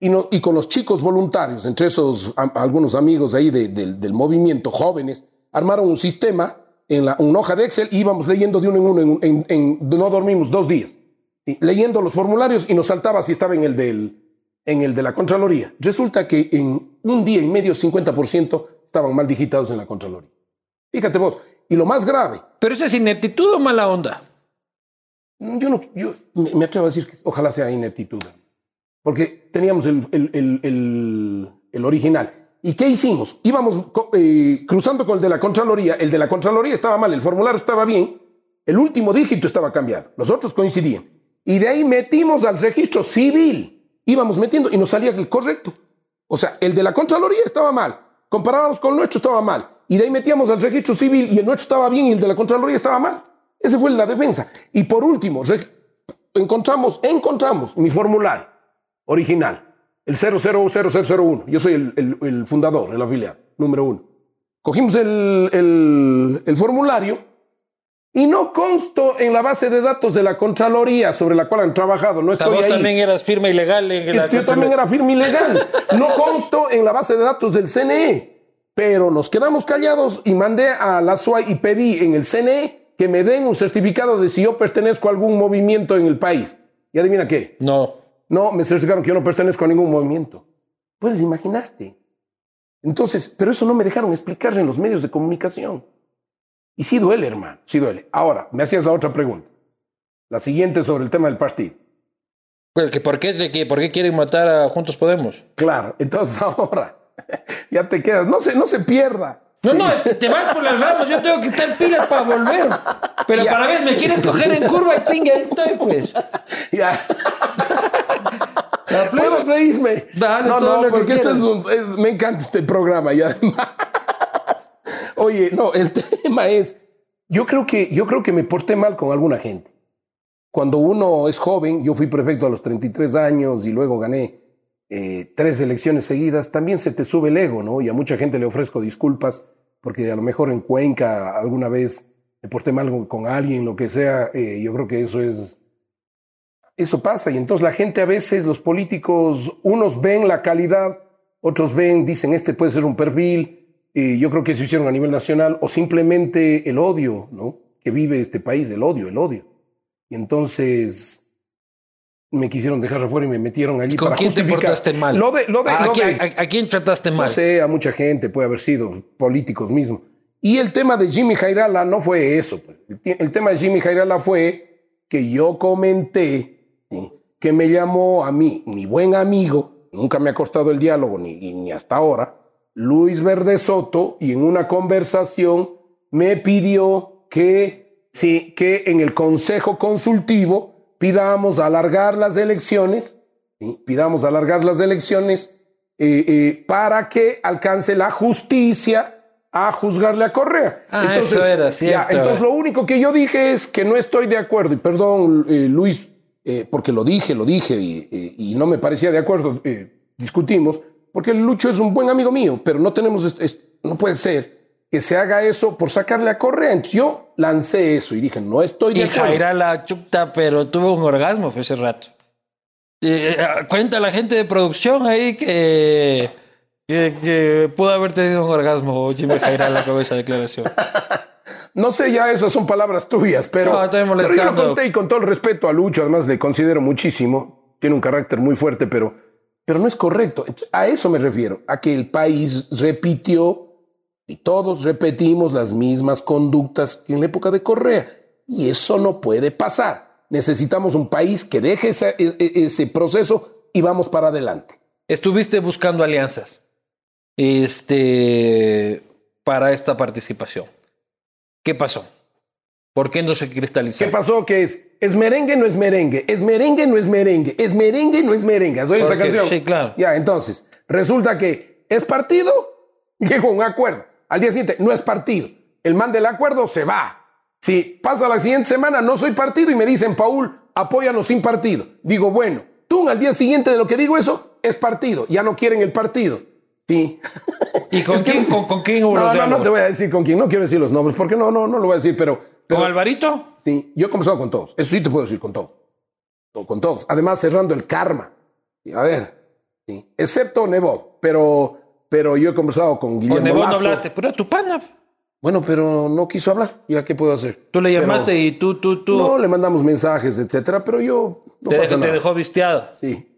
Y, no- y con los chicos voluntarios, entre esos a- algunos amigos ahí de- del- del movimiento, jóvenes, armaron un sistema en la, una hoja de Excel y íbamos leyendo de uno en uno. En, en- en- no dormimos dos días. Sí, leyendo los formularios y nos saltaba si estaba en el, del, en el de la Contraloría. Resulta que en un día y medio, 50% estaban mal digitados en la Contraloría. Fíjate vos. Y lo más grave, ¿Pero eso es ineptitud o mala onda? yo, no, yo me me atrevo a decir que ojalá sea ineptitud. Porque teníamos el, original. ¿Y qué hicimos? Íbamos eh, cruzando con el de la Contraloría. El de la Contraloría estaba mal, el formulario estaba bien, el último dígito estaba cambiado, los otros coincidían. Y de ahí metimos al registro civil. Íbamos metiendo y nos salía el correcto. O sea, el de la Contraloría estaba mal. Comparábamos con el nuestro, estaba mal. Y de ahí metíamos al registro civil y el nuestro estaba bien y el de la Contraloría estaba mal. Esa fue la defensa. Y por último, encontramos, encontramos mi formulario original, el 000001. Yo soy el, el, fundador, el afiliado, número uno. Cogimos el, el formulario y no consto en la base de datos de la Contraloría sobre la cual han trabajado. No estoy vos ahí. también eras firma ilegal. En la yo también era firma ilegal. No consto en la base de datos del CNE. Pero nos quedamos callados y mandé a la SUAI y pedí en el CNE que me den un certificado de si yo pertenezco a algún movimiento en el país. ¿Y adivina qué? No. No, me certificaron que yo no pertenezco a ningún movimiento. Puedes imaginarte. Entonces, pero eso no me dejaron explicar en los medios de comunicación. Y sí duele, hermano, sí duele. Ahora, me hacías la otra pregunta. La siguiente sobre el tema del partido. Pues, ¿Por qué, ¿Por qué quieren matar a Juntos Podemos? Claro, entonces ahora ya te quedas, no se, no se pierda. No, no, te vas por las ramas, yo tengo que estar pilas para volver. Pero para ver, me quieres coger en curva y pinga, ahí estoy, pues. Ya. Puedo reírme. Dale, no, no, porque este es un, me encanta este programa y además. Oye, no, el tema es, yo creo que, yo creo que me porté mal con alguna gente. Cuando uno es joven, yo fui prefecto a los 33 años y luego gané eh, tres elecciones seguidas, también se te sube el ego, ¿no? Y a mucha gente le ofrezco disculpas porque a lo mejor en Cuenca alguna vez me porté mal con alguien, lo que sea. Eh, yo creo que eso es, eso pasa. Y entonces la gente a veces, los políticos, unos ven la calidad, otros ven, dicen, este puede ser un perfil, yo creo que se hicieron a nivel nacional, o simplemente el odio, ¿no? Que vive este país, el odio, el odio. Y entonces me quisieron dejar afuera y me metieron allí. ¿Con quién te portaste mal? Lo de, lo de, ¿A, quién, trataste mal? No sé, a mucha gente, puede haber sido políticos mismos. Y el tema de Jimmy Jairala no fue eso. Pues. El, tema de Jimmy Jairala fue que yo comenté que me llamó a mí, mi buen amigo, nunca me ha costado el diálogo ni, ni hasta ahora, Luis Verde Soto y en una conversación me pidió que, sí, que en el Consejo Consultivo pidamos alargar las elecciones, pidamos alargar las elecciones eh, eh, para que alcance la justicia a juzgarle a Correa. Ah, entonces, eso era, cierto. entonces lo único que yo dije es que no estoy de acuerdo, y perdón eh, Luis, porque lo dije, lo dije y no me parecía de acuerdo, discutimos, porque Lucho es un buen amigo mío, pero no tenemos, no puede ser que se haga eso por sacarle a correr. yo lancé eso y dije, no estoy de y Jaira la chuta, pero tuvo un orgasmo ese rato. Eh, cuenta la gente de producción ahí que, que, pudo haber tenido un orgasmo Jimmy Jaira la cabeza de declaración. No sé, ya esas son palabras tuyas, pero, no, pero yo lo conté y con todo el respeto a Lucho, además le considero muchísimo, tiene un carácter muy fuerte, pero pero no es correcto. A eso me refiero, a que el país repitió y todos repetimos las mismas conductas que en la época de Correa. Y eso no puede pasar. Necesitamos un país que deje ese, e, ese proceso y vamos para adelante. Estuviste buscando alianzas este, para esta participación. ¿Qué pasó? ¿Por qué no se cristalizó? ¿Qué pasó? ¿Qué es? ¿Es merengue no es merengue? ¿Es merengue no es merengue? ¿Es merengue no es merengue? ¿Has oído esa canción? Sí, claro. Ya, entonces, resulta que es partido, llegó un acuerdo. Al día siguiente, no es partido. El man del acuerdo se va. Si pasa la siguiente semana, no soy partido y me dicen, Paul, apóyanos sin partido. Digo, bueno, tú al día siguiente de lo que digo eso, es partido. Ya no quieren el partido. Sí. ¿Y con, quién, con, quién no, no, no te voy a decir con quién. No quiero decir los nombres porque no, no, no lo voy a decir, pero ¿Con Alvarito? Sí, yo he conversado con todos. Eso sí te puedo decir con todos. Con todos. Además, cerrando el karma. A ver, sí. excepto Nebo, pero, pero yo he conversado con Guillermo Con Nebo no hablaste, pero tu pana. Bueno, pero no quiso hablar. ¿Ya qué puedo hacer? Tú le llamaste y tú, tú, tú. No, le mandamos mensajes, etcétera, pero yo. No te, pasa te dejó vistiado. Sí.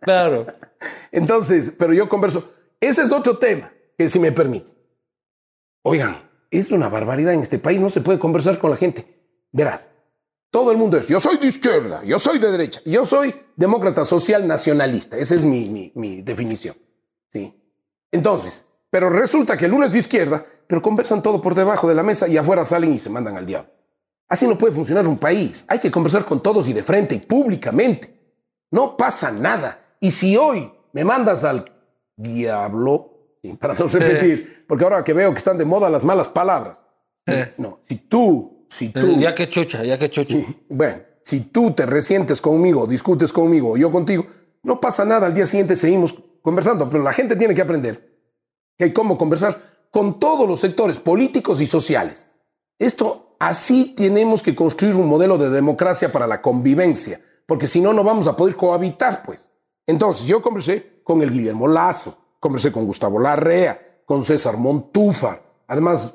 Claro. Entonces, pero yo converso. Ese es otro tema, que si me permite. Oigan, es una barbaridad en este país, no se puede conversar con la gente. Verás, todo el mundo es, yo soy de izquierda, yo soy de derecha, yo soy demócrata social nacionalista, esa es mi, mi, definición. ¿sí? Entonces, pero resulta que el uno es de izquierda, pero conversan todo por debajo de la mesa y afuera salen y se mandan al diablo. Así no puede funcionar un país. Hay que conversar con todos y de frente y públicamente. No pasa nada. Y si hoy me mandas al diablo, para no repetir, porque ahora que veo que están de moda las malas palabras. No, si tú, si tú, Ya que chucha, ya que chucha. bueno, si tú te resientes conmigo, discutes conmigo yo contigo, no pasa nada. Al día siguiente seguimos conversando, pero la gente tiene que aprender que hay cómo conversar con todos los sectores políticos y sociales. Esto así tenemos que construir un modelo de democracia para la convivencia, porque si no, no vamos a poder cohabitar, pues. Entonces, yo conversé con el Guillermo Lazo, conversé con Gustavo Larrea, con César Montúfar. Además,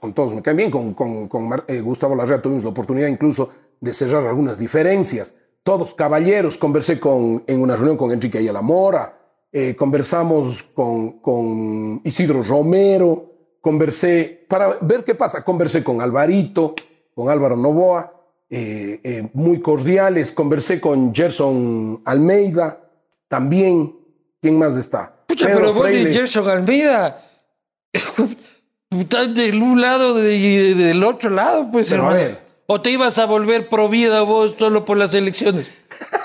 con todos me caen bien. Con, con, eh, Gustavo Larrea tuvimos la oportunidad incluso de cerrar algunas diferencias. Todos caballeros. Conversé con, en una reunión con Enrique Ayala Mora. eh, conversamos con, con Isidro Romero. Conversé para ver qué pasa. Conversé con Alvarito, con Álvaro Novoa. Eh, eh, muy cordiales. Conversé con Gerson Almeida. También. ¿Quién más está? Pucha, Pedro pero vos de Gerson Almeida. Estás del un lado y del otro lado, pues, Pero, a ver. O te ibas a volver pro vida vos solo por las elecciones.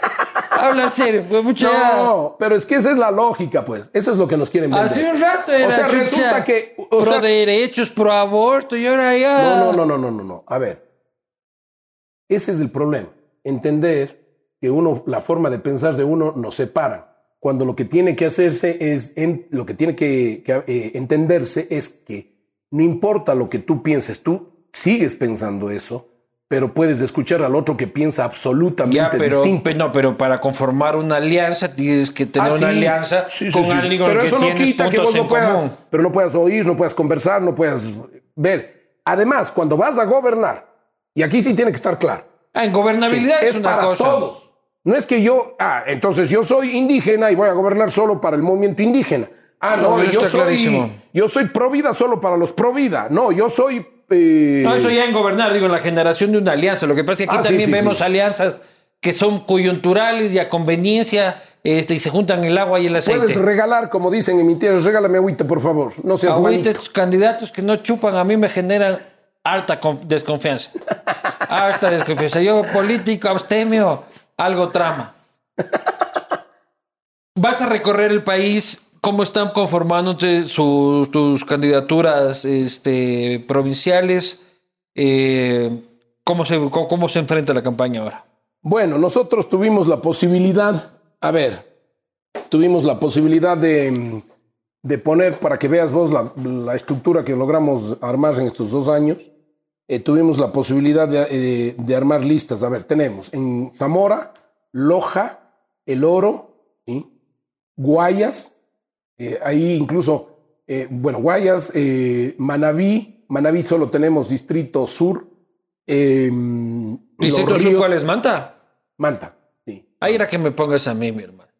Habla serio, pues, mucha. No, pero es que esa es la lógica, pues. Eso es lo que nos quieren vender. Hace un rato era O sea, resulta que. o pro sea, derechos, pro aborto, y ahora ya. no, no, no, no, no, no, no. A ver. Ese es el problema. Entender que uno, la forma de pensar de uno nos separa. Cuando lo que tiene que hacerse es, en- lo que tiene que, que, eh, entenderse es que no importa lo que tú pienses, tú sigues pensando eso, pero puedes escuchar al otro que piensa absolutamente Ya, pero, distinto. pe- no, pero para conformar una alianza tienes que tener Ah, una sí. alianza Sí, con sí. alguien con Pero el que eso no tienes quita que vos no puedas, común. pero no puedas oír, no puedas conversar, no puedas ver. Además, cuando vas a gobernar, y aquí sí tiene que estar claro, Ah, en sí, gobernabilidad es, es una para cosa. todos. No es que yo, ah, entonces yo soy indígena y voy a gobernar solo para el movimiento indígena. Ah, no, yo soy, clarísimo. yo soy pro vida solo para los pro vida. No, yo soy. eh, No, eso ya en gobernar, digo, en la generación de una alianza. Lo que pasa es que aquí Ah, también sí, vemos alianzas que son coyunturales y a conveniencia este, y se juntan el agua y el aceite. Puedes regalar, como dicen en mi tierra, regálame agüita, por favor. No seas manito. estos candidatos que no chupan a mí me generan con- desconfianza. Alta desconfianza. Yo político, abstemio, algo trama. Vas a recorrer el país. ¿Cómo están conformándose sus, tus candidaturas este, provinciales? Eh, ¿cómo, se, enfrenta la campaña ahora? Bueno, nosotros tuvimos la posibilidad, a ver, tuvimos la posibilidad de, de poner, para que veas vos la, la estructura que logramos armar en estos dos años, eh, tuvimos la posibilidad de, eh, de armar listas. A ver, tenemos en Zamora, Loja, El Oro, ¿sí? Guayas, eh, ahí incluso, bueno, Guayas, Manabí, Manabí solo tenemos Distrito Sur. eh, ¿Distrito Sur cuál es? ¿Manta? Manta, sí. Ahí era que me pongas a mí, mi hermano.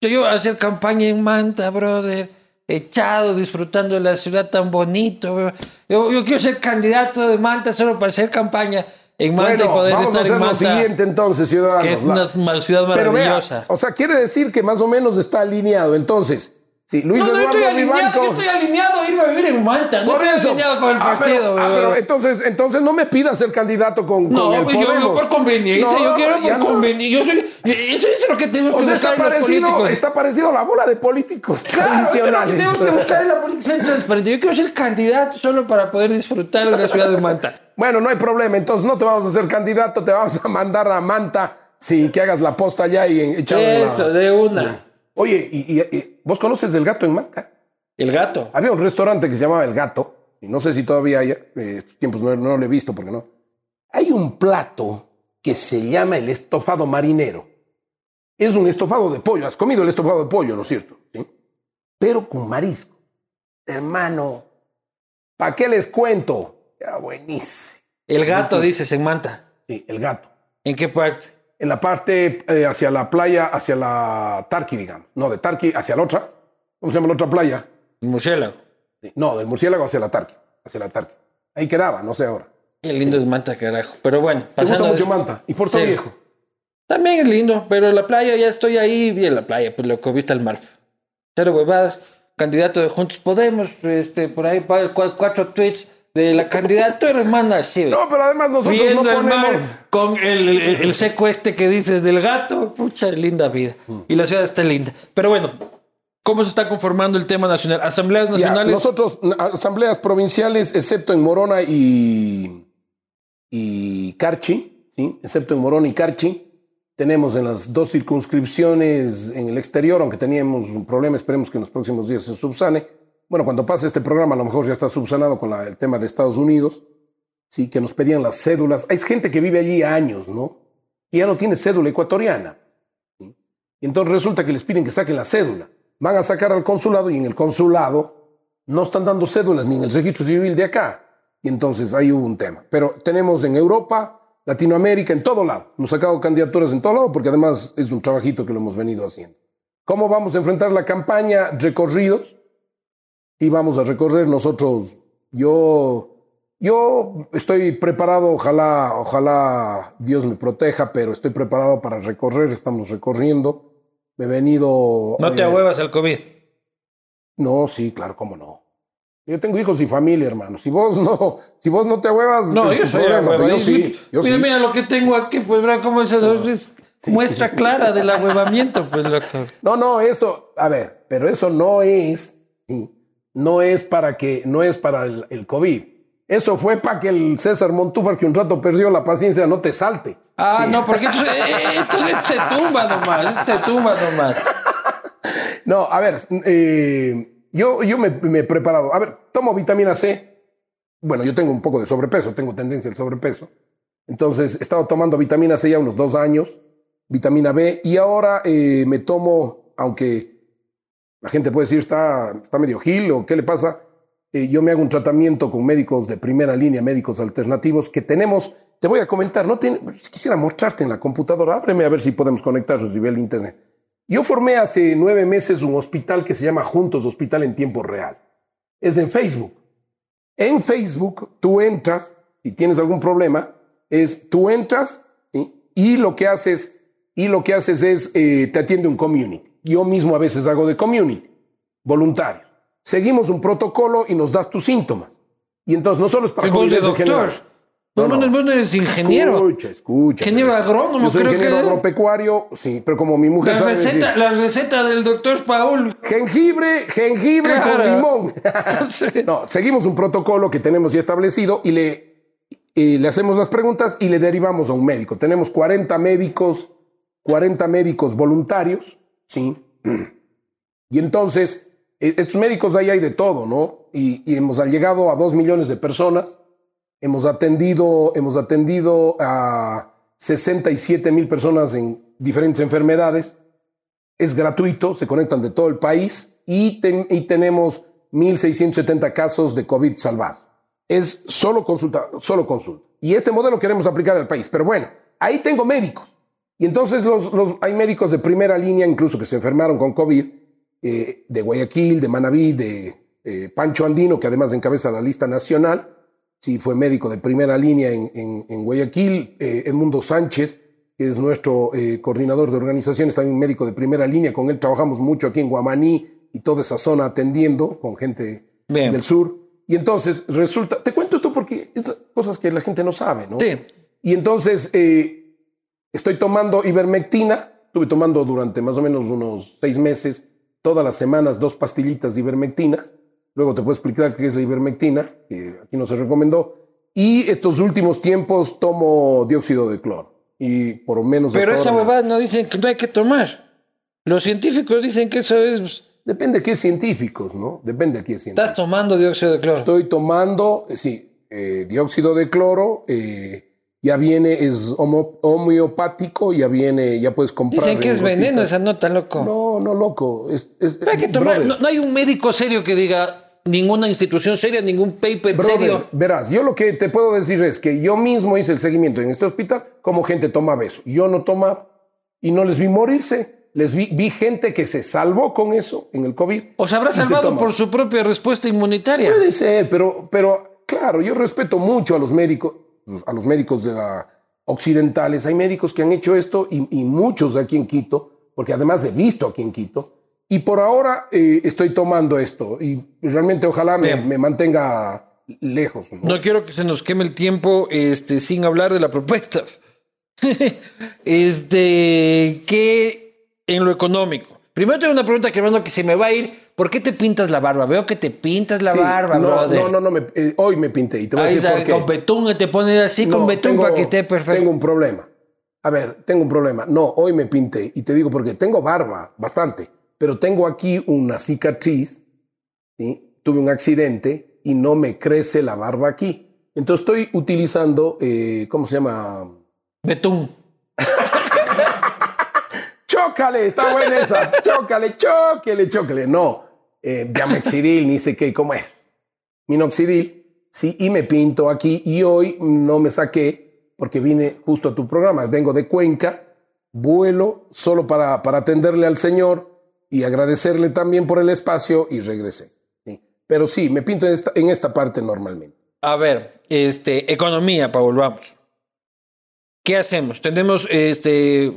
Yo, yo hacer campaña en Manta, brother. Echado, disfrutando de la ciudad tan bonito. Yo, yo quiero ser candidato de Manta solo para hacer campaña en Manta y Bueno, poder vamos a estar hacer en lo Manta. siguiente entonces, que ciudadanos. es La- una ciudad Pero vea, maravillosa. o sea, quiere decir que más o menos está alineado. Entonces, si Luis no, no Eduardo estoy alineado, yo estoy alineado a irme a vivir en Manta. No Por estoy eso. alineado con el Ah, partido. pero, ah, pero entonces, entonces no me pidas el candidato con, con no, el pues yo, yo Podemos. por conveniencia, No, yo quiero por conveniencia. Yo soy, eso es lo que tenemos O que sea, buscar está parecido, está parecido a la bola de políticos Claro, esto es lo que tradicionales. tenemos que buscar en la política ser transparente. Yo quiero ser candidato solo para poder disfrutar de la ciudad de Manta. Bueno, no hay problema. Entonces no te vamos a hacer candidato, te vamos a mandar a Manta. Sí, que hagas la posta allá y echado Eso, la... de una. Oye, y, y- y- ¿vos conoces el gato en Manta? El gato. Había un restaurante que se llamaba El Gato, y no sé si todavía hay, eh, estos tiempos no, no lo he visto porque no. Hay un plato que se llama el estofado marinero. Es un estofado de pollo. Has comido el estofado de pollo, ¿no es cierto? ¿Sí? Pero con marisco. Hermano, ¿para qué les cuento? Ya, buenísimo. El gato, Entonces- dices, en Manta. Sí, el gato. ¿En qué parte? En la parte eh, hacia la playa, hacia la Tarqui, digamos. No, de Tarqui hacia la otra. ¿Cómo se llama la otra playa? El murciélago. Sí, No, del murciélago hacia la Tarqui. Hacia la Tarqui. Ahí quedaba, no sé ahora. Qué lindo es Manta, carajo. Pero bueno, ¿Te gusta pasando mucho de- Manta? ¿Y Puerto Sí. Viejo? También es lindo, pero la playa ya estoy ahí, y en la playa, pues lo que viste al mar. Cero huevadas. candidato de Juntos Podemos, este, por ahí cuatro tweets de la candidatura, hermana, así. No, pero además nosotros Viendo no el ponemos... mar con el, el, el seco este que dices del gato, pucha, linda vida. Mm. Y la ciudad está linda. Pero bueno, ¿cómo se está conformando el tema nacional? Asambleas Ya, nacionales. nosotros, asambleas provinciales, excepto en Morona y, y Carchi, ¿sí? excepto en Morona y Carchi, tenemos en las dos circunscripciones en el exterior, aunque teníamos un problema, esperemos que en los próximos días se subsane. Bueno, cuando pase este programa, a lo mejor ya está subsanado con la- el tema de Estados Unidos, sí, que nos pedían las cédulas. Hay gente que vive allí años, ¿no? Y ya no tiene cédula ecuatoriana. ¿sí? Y entonces resulta que les piden que saquen la cédula. Van a sacar al consulado y en el consulado no están dando cédulas ni en el registro civil de acá. Y entonces ahí hubo un tema. Pero tenemos en Europa, Latinoamérica, en todo lado. Hemos sacado candidaturas en todo lado porque además es un trabajito que lo hemos venido haciendo. ¿Cómo vamos a enfrentar la campaña? Recorridos. Y vamos a recorrer nosotros. Yo, yo estoy preparado, ojalá, ojalá Dios me proteja, pero estoy preparado para recorrer. Estamos recorriendo. Me he venido. no te eh, ahuevas al COVID. no, sí, claro, cómo no. Yo tengo hijos y familia, hermano. Si vos no, si vos no te huevas, No, yo soy problema, pero yo sí, yo mira, sí. mira lo que tengo aquí, pues, ¿verdad? ¿Cómo es eso? Es muestra clara del ahuevamiento, pues, loco. No, no, eso, a ver, pero eso no es, sí, no es para que, no es para el, el COVID. Eso fue para que el César Montúfar, que un rato perdió la paciencia, no te salte. Ah, Sí. no, porque entonces, eh, entonces se tumba nomás, se tumba nomás. No, a ver, eh, yo, yo me, me he preparado. A ver, tomo vitamina C. Bueno, yo tengo un poco de sobrepeso, tengo tendencia al sobrepeso. Entonces, he estado tomando vitamina C ya unos dos años, vitamina B, y ahora eh, me tomo, aunque la gente puede decir está, está medio gil o qué le pasa, eh, yo me hago un tratamiento con médicos de primera línea, médicos alternativos que tenemos. Te voy a comentar, no si quisiera mostrarte en la computadora, ábreme a ver si podemos conectarnos vía el internet. Yo formé hace nueve meses un hospital que se llama Juntos Hospital en Tiempo Real. Es en Facebook. En Facebook tú entras, si tienes algún problema, es tú entras y lo que haces y lo que haces es eh, te atiende un community. Yo mismo a veces hago de community, voluntarios. Seguimos un protocolo y nos das tus síntomas. Y entonces no solo es para en doctor. general. No, no, no. vos no eres ingeniero. Escucha, escucha. Ingeniero agrónomo, Yo soy creo ingeniero que- agropecuario, sí, pero como mi mujer La sabe decir, receta, la receta del doctor Paul. jengibre, jengibre Claro. con limón. No, seguimos un protocolo que tenemos ya establecido y le, y le hacemos las preguntas y le derivamos a un médico. Tenemos 40 médicos, 40 médicos voluntarios, sí. Y entonces, eh, estos médicos ahí hay de todo, ¿no? Y, y hemos llegado a dos millones de personas. Hemos atendido, hemos atendido a 67 mil personas en diferentes enfermedades. Es gratuito, se conectan de todo el país y, ten- y tenemos 1.670 casos de COVID salvado. Es solo consulta, solo consulta. Y este modelo queremos aplicar al país. Pero bueno, ahí tengo médicos. Y entonces los, los- hay médicos de primera línea, incluso que se enfermaron con COVID, eh, de Guayaquil, de Manabí, de eh, Pancho Andino, que además encabeza la lista nacional. Sí, fue médico de primera línea en, en- en Guayaquil. Eh, Edmundo Sánchez, que es nuestro eh, coordinador de organizaciones, también médico de primera línea. Con él trabajamos mucho aquí en Guamaní y toda esa zona atendiendo con gente Bien. del sur. Y entonces resulta, te cuento esto porque es cosas que la gente no sabe, ¿no? Sí. Y entonces eh, estoy tomando ivermectina, estuve tomando durante más o menos unos seis meses, todas las semanas, dos pastillitas de ivermectina. Luego te puedo explicar qué es la ivermectina, que aquí no se recomendó. Y estos últimos tiempos tomo dióxido de cloro. Y por lo menos... Pero esa huevada no dicen que no hay que tomar. Los científicos dicen que eso es. Depende de qué científicos, ¿no? Depende de qué científicos. Estás tomando dióxido de cloro. Estoy tomando, eh, sí, eh, dióxido de cloro, eh, ya viene, es homo- homeopático, ya viene, ya puedes comprar. Dicen que es veneno esa nota, loco. No, no, loco. Es, es- No hay que tomar. No, no hay un médico serio que diga ninguna institución seria, ningún paper brother, serio. verás, yo lo que te puedo decir es que yo mismo hice el seguimiento en este hospital, como gente toma beso. Yo no toma y no les vi morirse. Les vi, vi gente que se salvó con eso en el COVID. ¿Os habrá Y te salvado por su propia respuesta inmunitaria? Puede ser, pero, pero claro, yo respeto mucho a los médicos, a los médicos de la occidentales. Hay médicos que han hecho esto y, y muchos aquí en Quito, porque además he visto aquí en Quito, Y por ahora eh, estoy tomando esto y realmente ojalá me, me mantenga lejos. ¿no? No quiero que se nos queme el tiempo este, sin hablar de la propuesta. este, que en lo económico. Primero tengo una pregunta que hermano que se me va a ir. ¿Por qué te pintas la barba? Veo que te pintas la Sí, barba, no, brother. no, no, no, me- eh, hoy me pinté y te voy a Ahí decir está, por qué. con betún te pones así No, con betún tengo- para que esté perfecto. Tengo un problema. A ver, tengo un problema. No, hoy me pinté y te digo porque tengo barba, bastante, pero tengo aquí una cicatriz, ¿sí? tuve un accidente y no me crece la barba aquí. Entonces estoy utilizando, eh, ¿cómo se llama? Betún. Chócale, está buena esa. Chócale, chócale, chócale. No, eh, Gamexidil, ni sé qué, ¿cómo es? Minoxidil, sí, y me pinto aquí. Y hoy no me saqué porque vine justo a tu programa. Vengo de Cuenca, vuelo solo para, para atenderle al Señor y agradecerle también por el espacio y regresé. sí. Pero sí, me pinto en esta, en esta parte normalmente. A ver, este, economía, Paul, vamos. ¿Qué hacemos? Tenemos, este,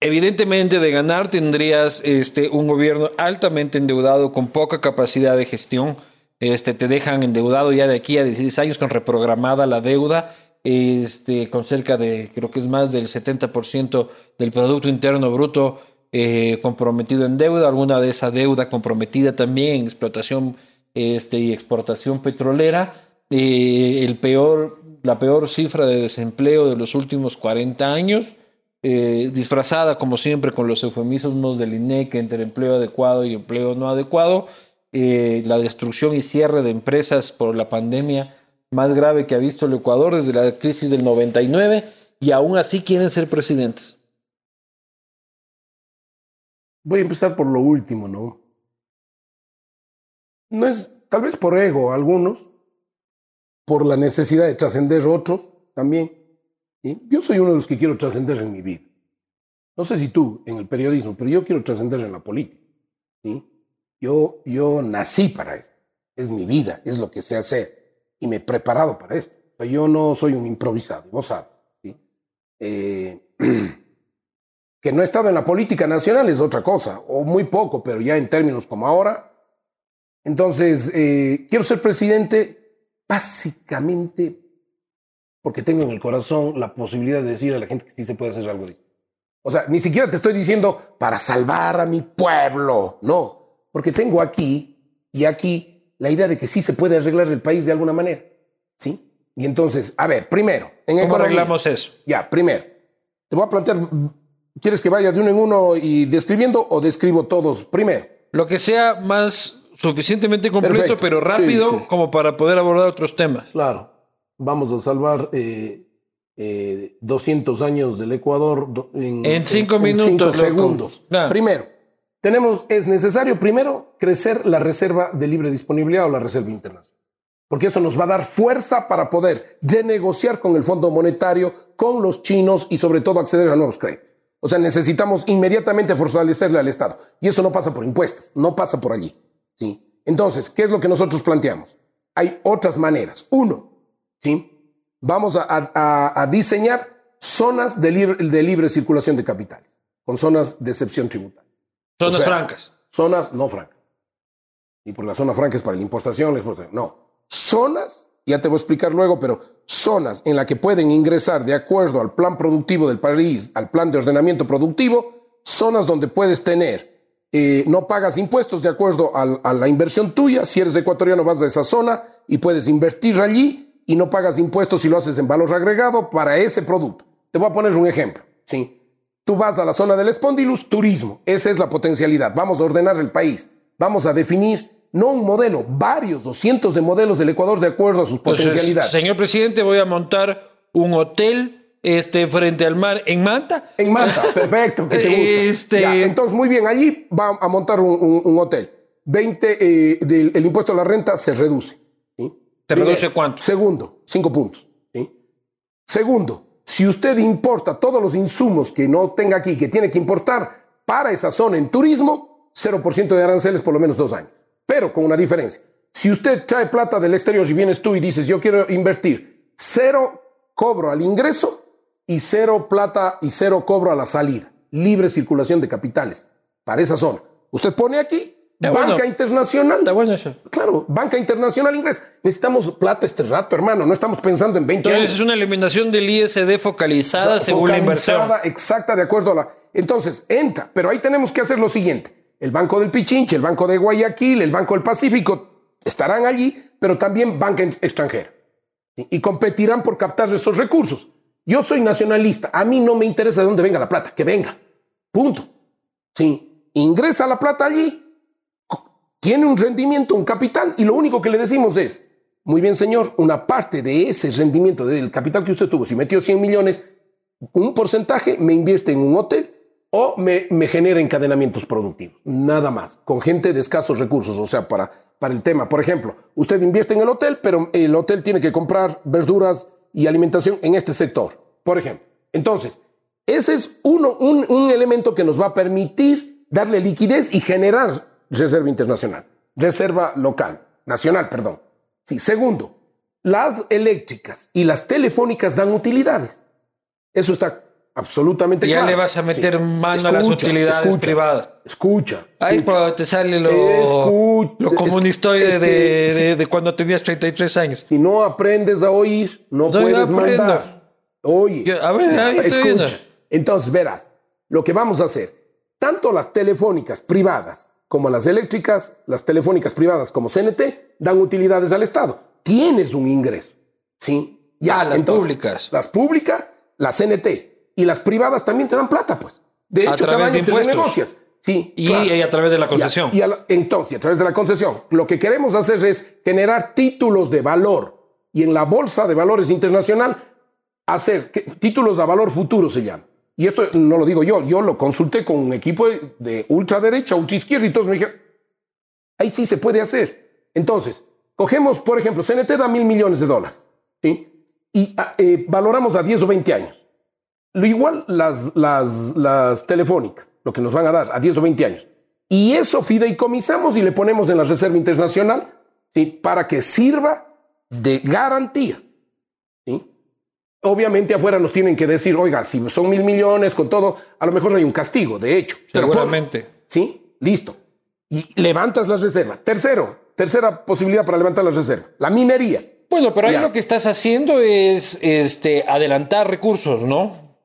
evidentemente de ganar tendrías este, un gobierno altamente endeudado con poca capacidad de gestión. Este, te dejan endeudado ya de aquí a 16 años con reprogramada la deuda, este, con cerca de, creo que es más del 70% del Producto Interno Bruto eh, comprometido en deuda, alguna de esa deuda comprometida también en explotación este, y exportación petrolera. Eh, el peor, la peor cifra de desempleo de los últimos 40 años, eh, disfrazada como siempre con los eufemismos del INEC entre empleo adecuado y empleo no adecuado, eh, la destrucción y cierre de empresas por la pandemia más grave que ha visto el Ecuador desde la crisis del 99 y aún así quieren ser presidentes. Voy a empezar por lo último, ¿no? No es, tal vez por ego algunos, por la necesidad de trascender otros también. Yo soy uno de los que quiero trascender en mi vida. No sé si tú en el periodismo, pero yo quiero trascender en la política. ¿sí? Yo, yo nací para esto. Es mi vida, es lo que sé hacer. Y me he preparado para esto. O yo no soy un improvisado, vos sabes. Eh, que no he estado en la política nacional es otra cosa, o muy poco, pero ya en términos como ahora. Entonces, eh, quiero ser presidente básicamente porque tengo en el corazón la posibilidad de decir a la gente que sí se puede hacer algo distinto. O sea, ni siquiera te estoy diciendo para salvar a mi pueblo, no, porque tengo aquí y aquí la idea de que sí se puede arreglar el país de alguna manera, ¿sí? Y entonces, a ver, primero, en ¿Cómo economía- arreglamos eso? ya, primero, te voy a plantear, ¿quieres que vaya de uno en uno y describiendo o describo todos primero? Lo que sea más suficientemente completo, Perfecto. pero rápido, Sí, sí, sí. como para poder abordar otros temas. Claro, vamos a salvar eh, eh, 200 años del Ecuador do- en, En cinco en minutos, cinco segundos. Claro. Primero, tenemos, es necesario primero crecer la reserva de libre disponibilidad o la reserva internacional. Porque eso nos va a dar fuerza para poder renegociar con el Fondo Monetario, con los chinos y sobre todo acceder a nuevos créditos. O sea, necesitamos inmediatamente fortalecerle al Estado. Y eso no pasa por impuestos, no pasa por allí. ¿sí? Entonces, ¿qué es lo que nosotros planteamos? Hay otras maneras. Uno, ¿sí? vamos a, a- a- a diseñar zonas de libre, de libre circulación de capitales, con zonas de excepción tributaria. Zonas O sea, francas. Zonas no francas. Y por la zona franca es para la importación, la exportación. No. Zonas, ya te voy a explicar luego, pero zonas en las que pueden ingresar de acuerdo al plan productivo del país, al plan de ordenamiento productivo, zonas donde puedes tener, eh, no pagas impuestos de acuerdo al- a la inversión tuya. Si eres ecuatoriano, vas a esa zona y puedes invertir allí y no pagas impuestos si lo haces en valor agregado para ese producto. Te voy a poner un ejemplo. ¿sí? Tú vas a la zona del espondilus, turismo. Esa es la potencialidad. Vamos a ordenar el país. Vamos a definir no un modelo, varios o cientos de modelos del Ecuador de acuerdo a sus Entonces, potencialidades. señor presidente, voy a montar un hotel este, frente al mar en Manta. En Manta, perfecto, que te gusta. Este- Ya, entonces, muy bien, allí va a montar un, un- un hotel. 20, eh, del, el impuesto a la renta se reduce. ¿Se Primero. reduce cuánto? Segundo, cinco puntos. ¿sí? Segundo, si usted importa todos los insumos que no tenga aquí, que tiene que importar para esa zona en turismo, 0% de aranceles por lo menos dos años. Pero con una diferencia. Si usted trae plata del exterior y vienes tú y dices, yo quiero invertir, cero cobro al ingreso y cero plata y cero cobro a la salida. Libre circulación de capitales para esa zona. Usted pone aquí Está banca bueno. internacional. Está bueno eso. Claro, banca internacional inglés. Necesitamos plata este rato, hermano. No estamos pensando en 20 Entonces años. es una eliminación del ISD focalizada O sea, según la inversión. focalizada, Exacta, de acuerdo a la. Entonces, entra, pero ahí tenemos que hacer lo siguiente: el Banco del Pichinche, el Banco de Guayaquil, el Banco del Pacífico estarán allí, pero también banca extranjera. ¿sí? Y competirán por captar esos recursos. Yo soy nacionalista, a mí no me interesa de dónde venga la plata, que venga. Punto. Sí, ingresa la plata allí, tiene un rendimiento, un capital, y lo único que le decimos es, muy bien señor, una parte de ese rendimiento del capital que usted tuvo, si metió 100 millones, un porcentaje me invierte en un hotel o me, me genera encadenamientos productivos, nada más, con gente de escasos recursos, o sea, para, para el tema. Por ejemplo, usted invierte en el hotel, pero el hotel tiene que comprar verduras y alimentación en este sector, por ejemplo. Entonces, ese es uno, un, un elemento que nos va a permitir darle liquidez y generar reserva internacional, reserva local, nacional, perdón. Sí, segundo, las eléctricas y las telefónicas dan utilidades. Eso está absolutamente Ya claro. le vas a meter Sí. mano a las utilidades escucha, privadas. Escucha. Ahí cuando te sale lo, lo es- comunistoide es que de, si- de- de cuando tenías 33 años. Si no aprendes a oír, no, No, puedes mandar. Oye, Yo- a ver, ahí estoy viendo. escucha. Entonces, verás, lo que vamos a hacer, tanto las telefónicas privadas como las eléctricas, las telefónicas privadas como CNT, dan utilidades al Estado. Tienes un ingreso. ¿Sí? Ah, las públicas. Las públicas, las CNT. Y las privadas también te dan plata, pues. De A hecho, través cada de año te impuestos. renegocias. Sí, Y, claro. y a través de la concesión. Y a- y a la- entonces, a través de la concesión, lo que queremos hacer es generar títulos de valor y en la bolsa de valores internacional hacer que- títulos de valor futuro se llama. Y esto no lo digo yo, yo lo consulté con un equipo de, de ultraderecha, ultraizquierda y todos me dijeron, ahí sí se puede hacer. Entonces, cogemos, por ejemplo, CNT da mil millones de dólares, ¿sí? Y ah, eh, valoramos a 10 o 20 años. Lo igual las, las, las telefónicas, lo que nos van a dar a 10 o 20 años. Y eso fideicomisamos y le ponemos en la Reserva Internacional ¿sí? para que sirva de garantía. Obviamente afuera nos tienen que decir, oiga, si son mil millones con todo, a lo mejor hay un castigo, de hecho. Pero Seguramente. ¿Sí? Listo. Y levantas la reserva. Tercero, tercera posibilidad para levantar la reserva, la minería. Bueno, pero ahí Ya. lo que estás haciendo es este, adelantar recursos, ¿no?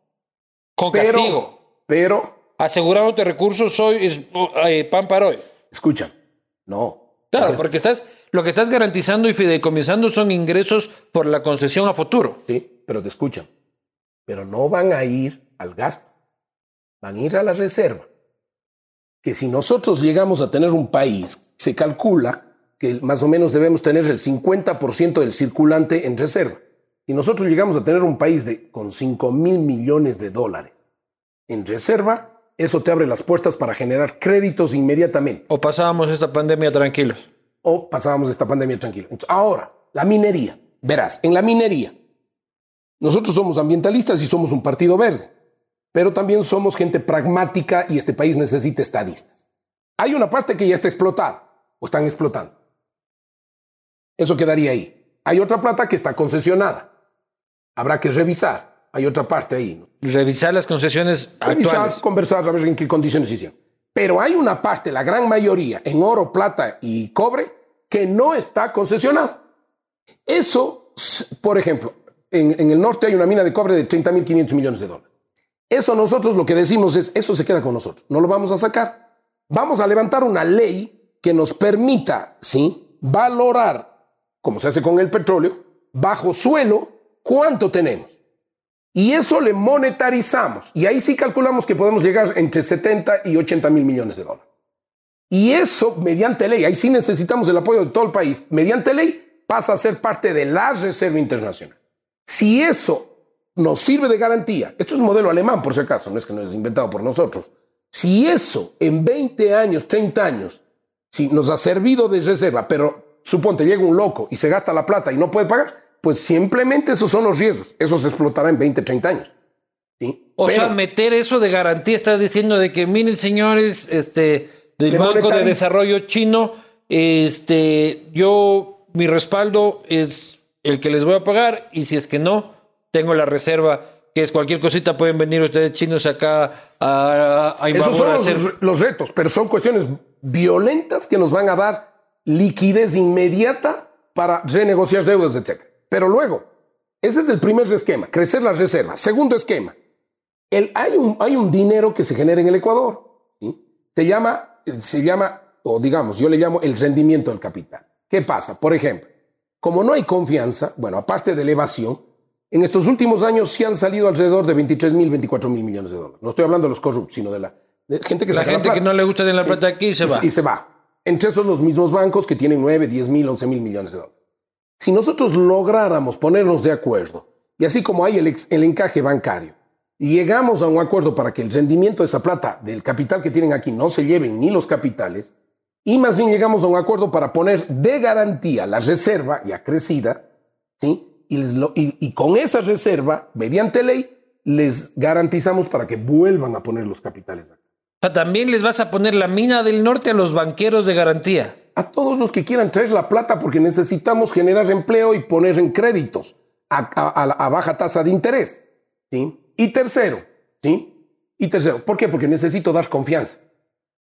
Con Pero, castigo. pero, Asegurándote recursos hoy es eh, pan para hoy. escucha, no. Claro, porque estás, lo que estás garantizando y fideicomisando son ingresos por la concesión a futuro. Sí, pero te escuchan. Pero no van a ir al gasto, van a ir a la reserva. Que si nosotros llegamos a tener un país, se calcula que más o menos debemos tener el 50% del circulante en reserva. Si nosotros llegamos a tener un país de, con 5 mil millones de dólares en reserva, eso te abre las puertas para generar créditos inmediatamente. O pasábamos esta pandemia tranquilos. o pasábamos esta pandemia tranquilo. Entonces, ahora, la minería. Verás, en la minería, nosotros somos ambientalistas y somos un partido verde, pero también somos gente pragmática y este país necesita estadistas. Hay una parte que ya está explotada o están explotando. Eso quedaría ahí. Hay otra plata que está concesionada. Habrá que revisar. Hay otra parte ahí. ¿no? Revisar las concesiones Revisar, actuales. conversar, a ver en qué condiciones hicieron. Pero hay una parte, la gran mayoría, en oro, plata y cobre, que no está concesionado. Eso, por ejemplo, en, el norte hay una mina de cobre de 30.500 millones de dólares. Eso nosotros lo que decimos es, eso se queda con nosotros, no lo vamos a sacar. Vamos a levantar una ley que nos permita, ¿sí?, valorar, como se hace con el petróleo, bajo suelo, cuánto tenemos. Y eso le monetarizamos. Y ahí sí calculamos que podemos llegar entre 70 y 80 mil millones de dólares. Y eso, mediante ley, ahí sí necesitamos el apoyo de todo el país, mediante ley pasa a ser parte de la Reserva Internacional. Si eso nos sirve de garantía, esto es un modelo alemán por si acaso, no es que no es inventado por nosotros, si eso en 20 años, 30 años, si nos ha servido de reserva, pero suponte llega un loco y se gasta la plata y no puede pagar, pues simplemente esos son los riesgos, eso se explotará en 20, 30 años. ¿sí? O Pero- sea, meter eso de garantía, estás diciendo de que, miren, señores, este, del Banco de. Desarrollo Chino, este, yo, mi respaldo es el que les voy a pagar, y si es que no, tengo la reserva que es cualquier cosita pueden venir ustedes chinos acá a, a Esos son a los, retos, pero son cuestiones violentas que nos van a dar liquidez inmediata para renegociar deudas, etc. Pero luego, ese es el primer esquema, crecer las reservas. Segundo esquema, el, hay, un, hay un dinero que se genera en el Ecuador. ¿sí? Se, llama, se llama, o digamos, yo le llamo el rendimiento del capital. ¿Qué pasa? Por ejemplo, como no hay confianza, bueno, aparte de elevación, en estos últimos años sí han salido alrededor de 23 mil, 24 mil millones de dólares. No estoy hablando de los corruptos, sino de la de gente que La saca gente plata. que no le gusta de la Sí. plata aquí se va. Y se va. Entre esos los mismos bancos que tienen 9, 10 mil, 11 mil millones de dólares. Si nosotros lográramos ponernos de acuerdo, y así como hay el, ex- el encaje bancario, y llegamos a un acuerdo para que el rendimiento de esa plata, del capital que tienen aquí, no se lleven ni los capitales, y más bien llegamos a un acuerdo para poner de garantía la reserva ya crecida, ¿sí? Y, les lo- y- y con esa reserva, mediante ley, les garantizamos para que vuelvan a poner los capitales acá. O sea, también les vas a poner la mina del norte a los banqueros de garantía. a todos los que quieran traer la plata porque necesitamos generar empleo y poner en créditos a, a baja tasa de interés. ¿sí? Y tercero, ¿sí? Y tercero, ¿por qué? Porque necesito dar confianza.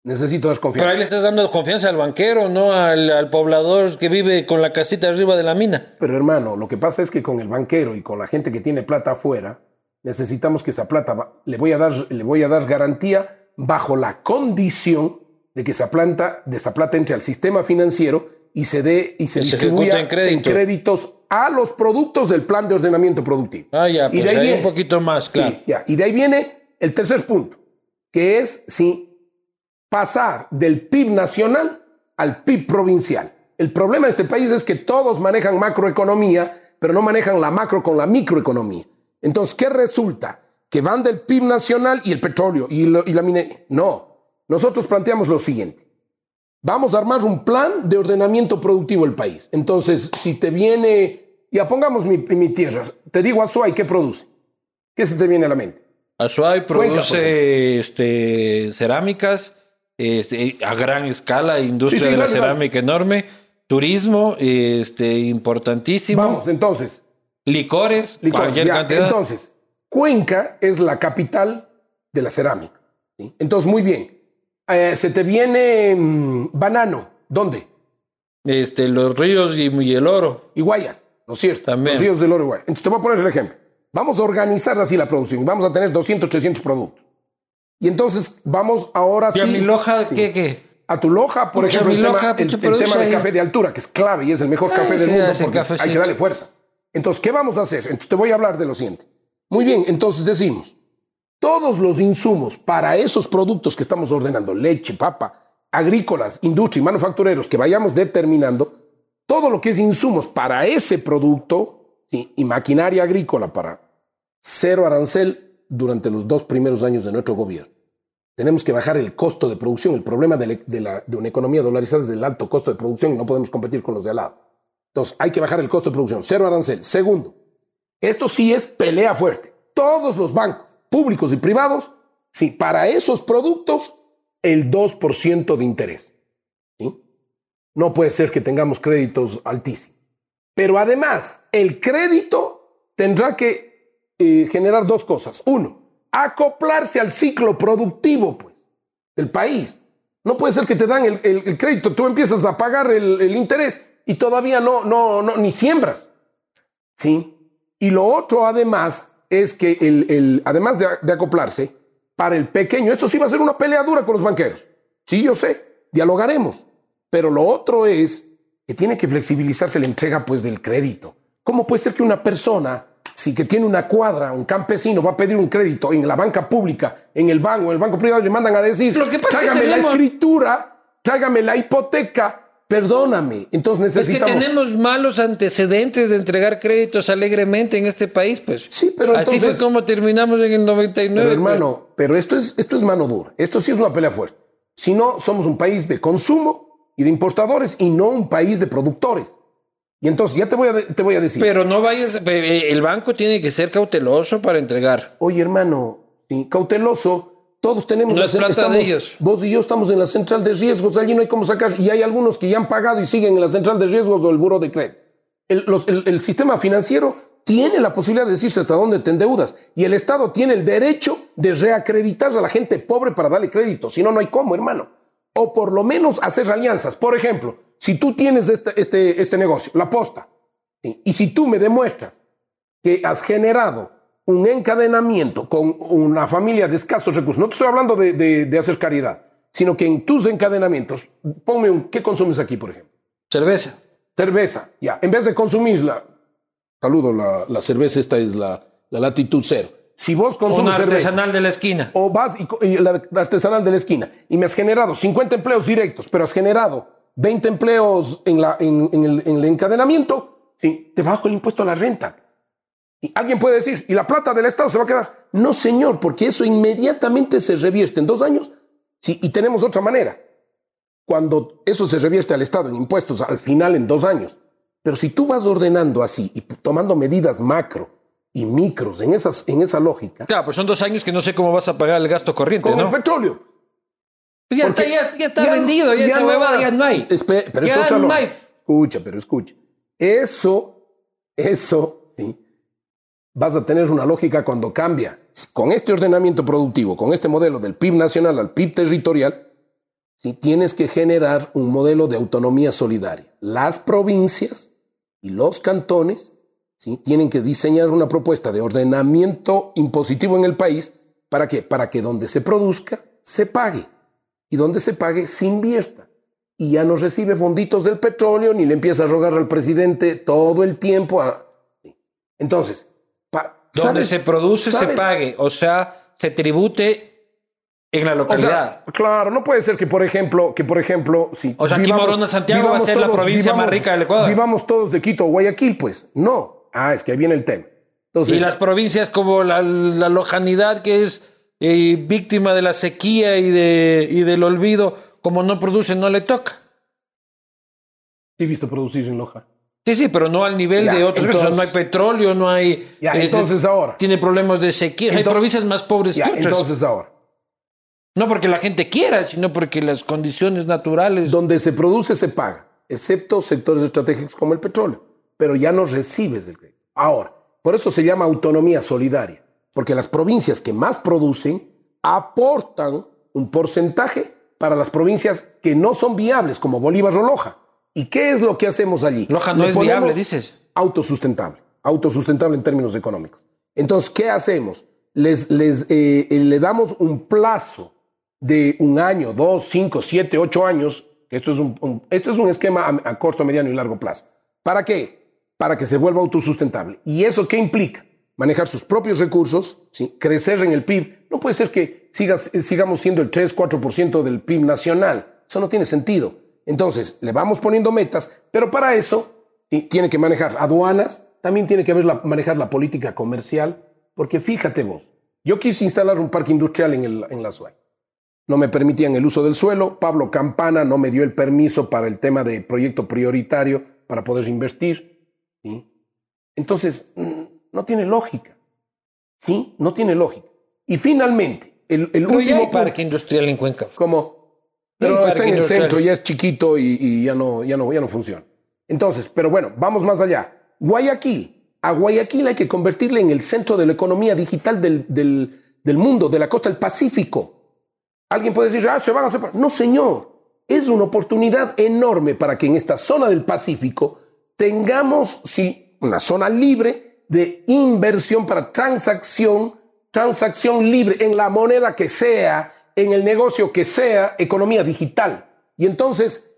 Necesito dar Pero ahí le estás dando confianza al banquero, no al, al poblador que vive con la casita arriba de la mina. Pero hermano, lo que pasa es que con el banquero y con la gente que tiene plata afuera, necesitamos que esa plata va- le voy a dar, le voy a dar garantía bajo la condición de que esa planta, de esa plata entre al sistema financiero y se dé y se Y distribuya en crédito. créditos a los productos del plan de ordenamiento productivo. Ah, ya, Y pues de ahí ahí viene- un poquito más, Sí, claro. ya. Y de ahí viene el tercer punto, que es si pasar del PIB nacional al PIB provincial. El problema de este país es que todos manejan macroeconomía, pero no manejan la macro con la microeconomía. Entonces, ¿qué resulta? Que van del PIB nacional y el petróleo y, lo- y la minería. No, nosotros planteamos lo siguiente. Vamos a armar un plan de ordenamiento productivo del país. Entonces, si te viene, ya pongamos mi, mi tierra, te digo Azuay, ¿qué produce? ¿Qué se te viene a la mente? Azuay Cuenca, produce este, cerámicas este, a gran escala, industria Sí, sí, de la cerámica enorme, turismo este, importantísimo, Vamos, entonces, licores, licor, cualquier ya, cantidad. entonces, Cuenca es la capital de la cerámica. ¿sí? Entonces, muy bien. Eh, se te viene mm, banano. ¿Dónde? este, los ríos y, y el oro. Y Guayas, ¿no es cierto? También. Los ríos del oro y Guayas. Entonces, te voy a poner el ejemplo. Vamos a organizar así la producción. Vamos a tener 200, 300 productos. Y entonces, vamos ahora ¿Y a sí. mi loja sí. qué, qué? A tu loja, por ejemplo, el tema, el- tema de café de altura, que es clave y es el mejor Ay, café del sí, mundo hace porque hay que darle fuerza. Entonces, ¿qué vamos a hacer? Entonces, te voy a hablar de lo siguiente. Muy bien, entonces decimos, todos los insumos para esos productos que estamos ordenando, leche, papa, agrícolas, industria y manufactureros que vayamos determinando, todo lo que es insumos para ese producto ¿sí? y maquinaria agrícola para cero arancel durante los dos primeros años de nuestro gobierno. Tenemos que bajar el costo de producción. El problema de, una economía dolarizada es el alto costo de producción y no podemos competir con los de al lado. Entonces, hay que bajar el costo de producción. Cero arancel. Segundo, esto sí es pelea fuerte. Todos los bancos, públicos y privados, sí, para esos productos, el 2% de interés. No puede ser que tengamos créditos altísimos. Pero además, el crédito tendrá que generar dos cosas. Uno, acoplarse al ciclo productivo pues, del país. No puede ser que te dan el, crédito, tú empiezas a pagar el, interés y todavía no, no, no, ni siembras. ¿Sí? Y lo otro, además, es que el- además de, de acoplarse, para el pequeño, esto sí va a ser una pelea dura con los banqueros. Sí, yo sé, dialogaremos. Pero lo otro es que tiene que flexibilizarse la entrega pues, del crédito. ¿Cómo puede ser que una persona, si que tiene una cuadra, un campesino, va a pedir un crédito en la banca pública, en el banco, en el banco privado, le mandan a decir, Lo que pasa es que tráigame la tenemos- escritura, tráigame la hipoteca, perdóname. Entonces Es que necesitamos... tenemos malos antecedentes de entregar créditos alegremente en este país, pues. Sí, pero Así entonces- fue como terminamos en el 99. Pero pues. hermano, pero esto es, esto es mano dura. Esto sí es una pelea fuerte. Si no, somos un país de consumo y de importadores y no un país de productores. Y entonces ya te voy a, te voy a decir. Pero no vayas, eh, el banco tiene que ser cauteloso para entregar. Oye, hermano, cauteloso. Todos tenemos No la es cen- plata estamos- de ellos. Vos y yo estamos en la central de riesgos, allí no hay cómo sacar. Y hay algunos que ya han pagado y siguen en la central de riesgos o el buro de crédito. El, los- el- el sistema financiero tiene la posibilidad de decirte hasta dónde te endeudas. Y el Estado tiene el derecho de reacreditar a la gente pobre para darle crédito. Si no, no hay cómo, hermano. O por lo menos hacer alianzas. Por ejemplo, si tú tienes este, este, este negocio, la posta, y si tú me demuestras que has generado un encadenamiento con una familia de escasos recursos, no te estoy hablando de, de, hacer caridad, sino que en tus encadenamientos, ponme un, ¿qué consumes aquí, por ejemplo? Cerveza. Cerveza, ya. En vez de consumirla, saludo, la, la cerveza esta es la, la latitud cero. Si vos consumes Una artesanal de la esquina. O vas y, la, artesanal de la esquina y me has generado 50 empleos directos, pero has generado 20 empleos en, la, en, el, en el encadenamiento, ¿sí? te bajo el impuesto a la renta. Y alguien puede decir, ¿y la plata del Estado se va a quedar? No, señor, porque eso inmediatamente se revierte en dos años. Sí, y tenemos otra manera. Cuando eso se revierte al Estado en impuestos, al final en dos años. Pero si tú vas ordenando así y tomando medidas macro y micros en, esas, en esa lógica. Claro, pues son dos años que no sé cómo vas a pagar el gasto corriente, con ¿no? el petróleo. Pues ya está, ya, está vendido, ya, esa huevada ya no hay. pero otra no Escucha, pero escucha. Eso, eso, sí vas a tener una lógica cuando cambia. Con este ordenamiento productivo, con este modelo del PIB nacional al PIB territorial, si tienes que generar un modelo de autonomía solidaria. Las provincias y los cantones ¿sí? tienen que diseñar una propuesta de ordenamiento impositivo en el país. ¿Para qué? Para que donde se produzca, se pague. Y donde se pague, se invierta. Y ya no recibe fonditos del petróleo ni le empieza a rogar al presidente todo el tiempo. Entonces, donde se produce, se pague. O sea, se tribute en la localidad. claro, no puede ser que, por ejemplo, que por ejemplo, si. O sea, aquí Morona Santiago va a ser la provincia más rica del Ecuador. Vivamos todos de Quito o Guayaquil, pues. No. Ah, es que ahí viene el tema. y las provincias como la, lojanidad que es eh, víctima de la sequía y, de, y del olvido, como no producen, no le toca. he visto producir en Loja. Sí, sí, pero no al nivel de otros. no hay petróleo, no hay. Ya, eh, entonces ahora. Tiene problemas de sequía. hay provincias más pobres que otras. Entonces ahora. No porque la gente quiera, sino porque las condiciones naturales. Donde se produce se paga, excepto sectores estratégicos como el petróleo. Pero ya no recibes el crédito. Ahora, por eso se llama autonomía solidaria. Porque las provincias que más producen aportan un porcentaje para las provincias que no son viables, como Bolívar o Loja. ¿Y qué es lo que hacemos allí? Loja no es viable, dices. Autosustentable, autosustentable en términos económicos. Entonces, ¿qué hacemos? Les, les eh, eh, le damos un plazo de un año, dos, cinco, siete, ocho años. Esto es un, esto es un esquema a, corto, mediano y largo plazo. ¿Para qué? Para que se vuelva autosustentable. ¿Y eso qué implica? Manejar sus propios recursos, crecer en el PIB. No puede ser que sigas, sigamos siendo el 3, 4% del PIB nacional. Eso no tiene sentido. Entonces, le vamos poniendo metas, pero para eso tiene que manejar aduanas, también tiene que manejar la política comercial, porque fíjate vos, yo quise instalar un parque industrial en, el, en la SUAY. No me permitían el uso del suelo, Pablo Campana no me dio el permiso para el tema de proyecto prioritario para poder invertir. Entonces, mm, no tiene lógica. ¿Sí? No tiene lógica. Y finalmente, el, el último... parque industrial en Cuenca. ¿Cómo? Pero está en el centro, ya es chiquito y, ya, no, ya, no, ya no funciona. Entonces, pero bueno, vamos más allá. Guayaquil. A Guayaquil hay que convertirle en el centro de la economía digital del, del, mundo, de la costa del Pacífico. Alguien puede decir, ah, se van a separar. No, señor. Es una oportunidad enorme para que en esta zona del Pacífico tengamos, sí, una zona libre de inversión para transacción, transacción libre en la moneda que sea, en el negocio que sea economía digital. Y entonces,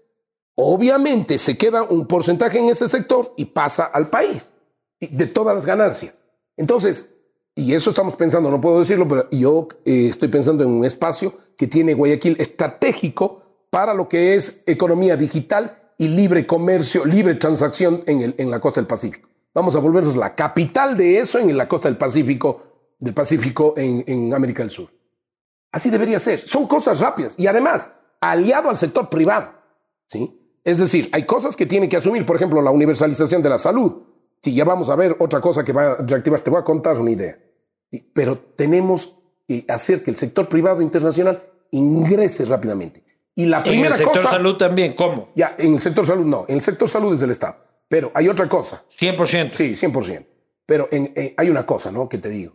obviamente, se queda un porcentaje en ese sector y pasa al país de todas las ganancias. Entonces, y eso estamos pensando, no puedo decirlo, pero yo eh, estoy pensando en un espacio que tiene Guayaquil estratégico para lo que es economía digital y libre comercio, libre transacción en, el, en la costa del Pacífico. Vamos a volvernos la capital de eso en la costa del Pacífico, del Pacífico en, en América del Sur. Así debería ser. Son cosas rápidas y además aliado al sector privado. ¿sí? Es decir, hay cosas que tiene que asumir, por ejemplo, la universalización de la salud. Si ya vamos a ver otra cosa que va a reactivar, te voy a contar una idea. Pero tenemos que hacer que el sector privado internacional ingrese rápidamente. Y la primera en el sector cosa, salud también, ¿cómo? Ya, en el sector salud no, en el sector salud es del Estado. Pero hay otra cosa. 100%. Sí, 100%. Pero en- en- hay una cosa, ¿no? Que te digo.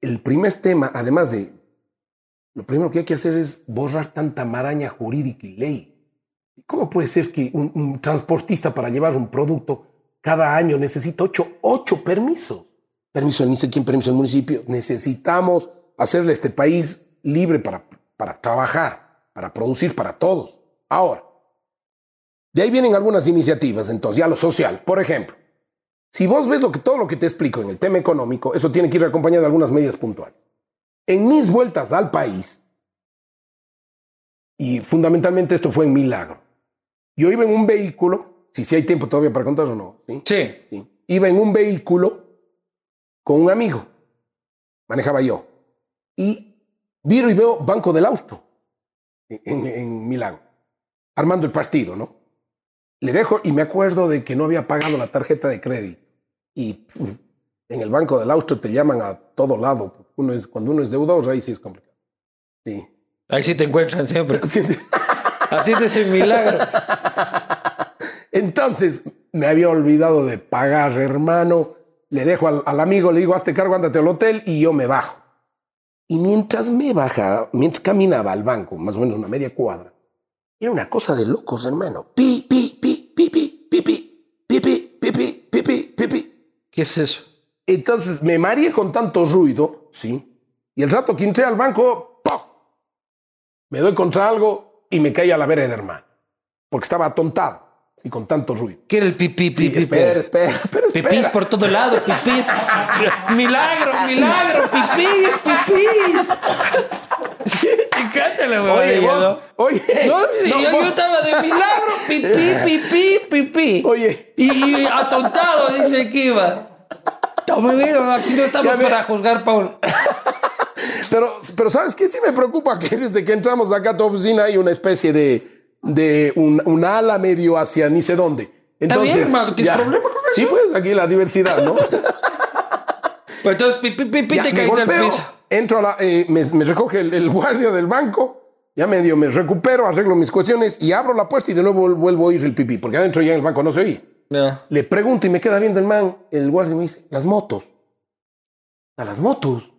El primer tema, además de... Lo primero que hay que hacer es borrar tanta maraña jurídica y ley. ¿Cómo puede ser que un, un transportista para llevar un producto cada año necesita ocho, ocho permisos? Permiso del quién, permiso del municipio. Necesitamos hacerle este país libre para, para trabajar, para producir para todos. Ahora, de ahí vienen algunas iniciativas, entonces, ya lo social. Por ejemplo, si vos ves lo que, todo lo que te explico en el tema económico, eso tiene que ir acompañado de algunas medidas puntuales. En mis vueltas al país, y fundamentalmente esto fue en Milagro, yo iba en un vehículo, si sí hay tiempo todavía para contar o no, ¿sí? Sí. Sí. Iba en un vehículo con un amigo, manejaba yo, y viro y veo Banco del Austro en, en- en Milagro, armando el partido, ¿no? Le dejo y me acuerdo de que no había pagado la tarjeta de crédito. Y puf, en el Banco del Austro te llaman a todo lado. Uno es, cuando uno es deudor, ahí sí es complicado. Sí. Ahí sí te encuentran siempre. Así- Así es el milagro. Entonces me había olvidado de pagar, hermano. Le dejo al, al amigo, le digo, hazte cargo, ándate al hotel y yo me bajo. Y mientras me bajaba, mientras caminaba al banco, más o menos una media cuadra, era una cosa de locos, hermano. Pi, pi, ¿Qué es eso? Entonces me mareé con tanto ruido, sí. Y el rato que entré al banco, ¡pum! me doy contra algo y me caí a la vereda, hermano. Porque estaba atontado, y con tanto ruido. ¿Qué era el pipí, Sí, pipí? espera, espera, pero espera. Pipís por todo lado, pipís. milagro, milagro, pipís, pipís. Encántale, güey. Oye, ¿no? vos, oye, No, no, yo, yo vos- estaba de milagro, pipí, pipí, pipí. Oye, Y, y atontado, dice que iba. Está muy bien, ¿no? aquí no estamos para juzgar, Paul. pero, pero ¿sabes qué? Sí me preocupa que desde que entramos acá a tu oficina hay una especie de, de un, un ala medio hacia ni sé dónde. Entonces, bien, hermano, ¿tienes problema con eso? Sí, pues aquí la diversidad, ¿no? Pues entonces, pipí, pipí, te caíste al piso. Entro a la, eh, me, me recoge el, el guardia del banco, ya medio me recupero, arreglo mis cuestiones y abro la puerta y de nuevo vuel- vuelvo a oír el pipí, porque adentro ya en el banco no se oía. Le pregunto y me queda viendo el man, el guardia me dice, las motos. A las motos.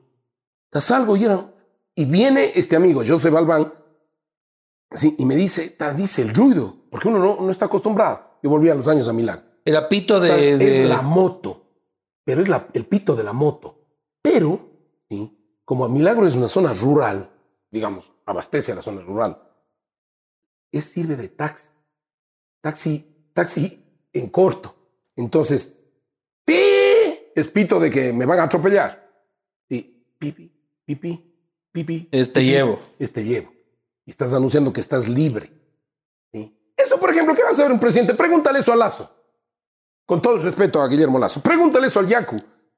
Ya salgo y eran... Y viene este amigo, José Balbán, sí, y me dice, "Ta, dice el ruido, porque uno no, no está acostumbrado. Yo volví a los años a Milán. El apito de. De- Es la moto, pero es la- el pito de la moto. Pero, ¿sí? Como Milagro es una zona rural, digamos, abastece a la zona rural, es sirve de taxi. Taxi, taxi en corto. Entonces, ¡pi! Es pito de que me van a atropellar. Sí, pipi, pipi, pipi. Este llevo. Este llevo. Y estás anunciando que estás libre. ¿sí? Eso, por ejemplo, ¿qué va a saber un presidente? Pregúntale eso a Lazo. Con todo el respeto a Guillermo Lazo. Pregúntale eso al Yacu.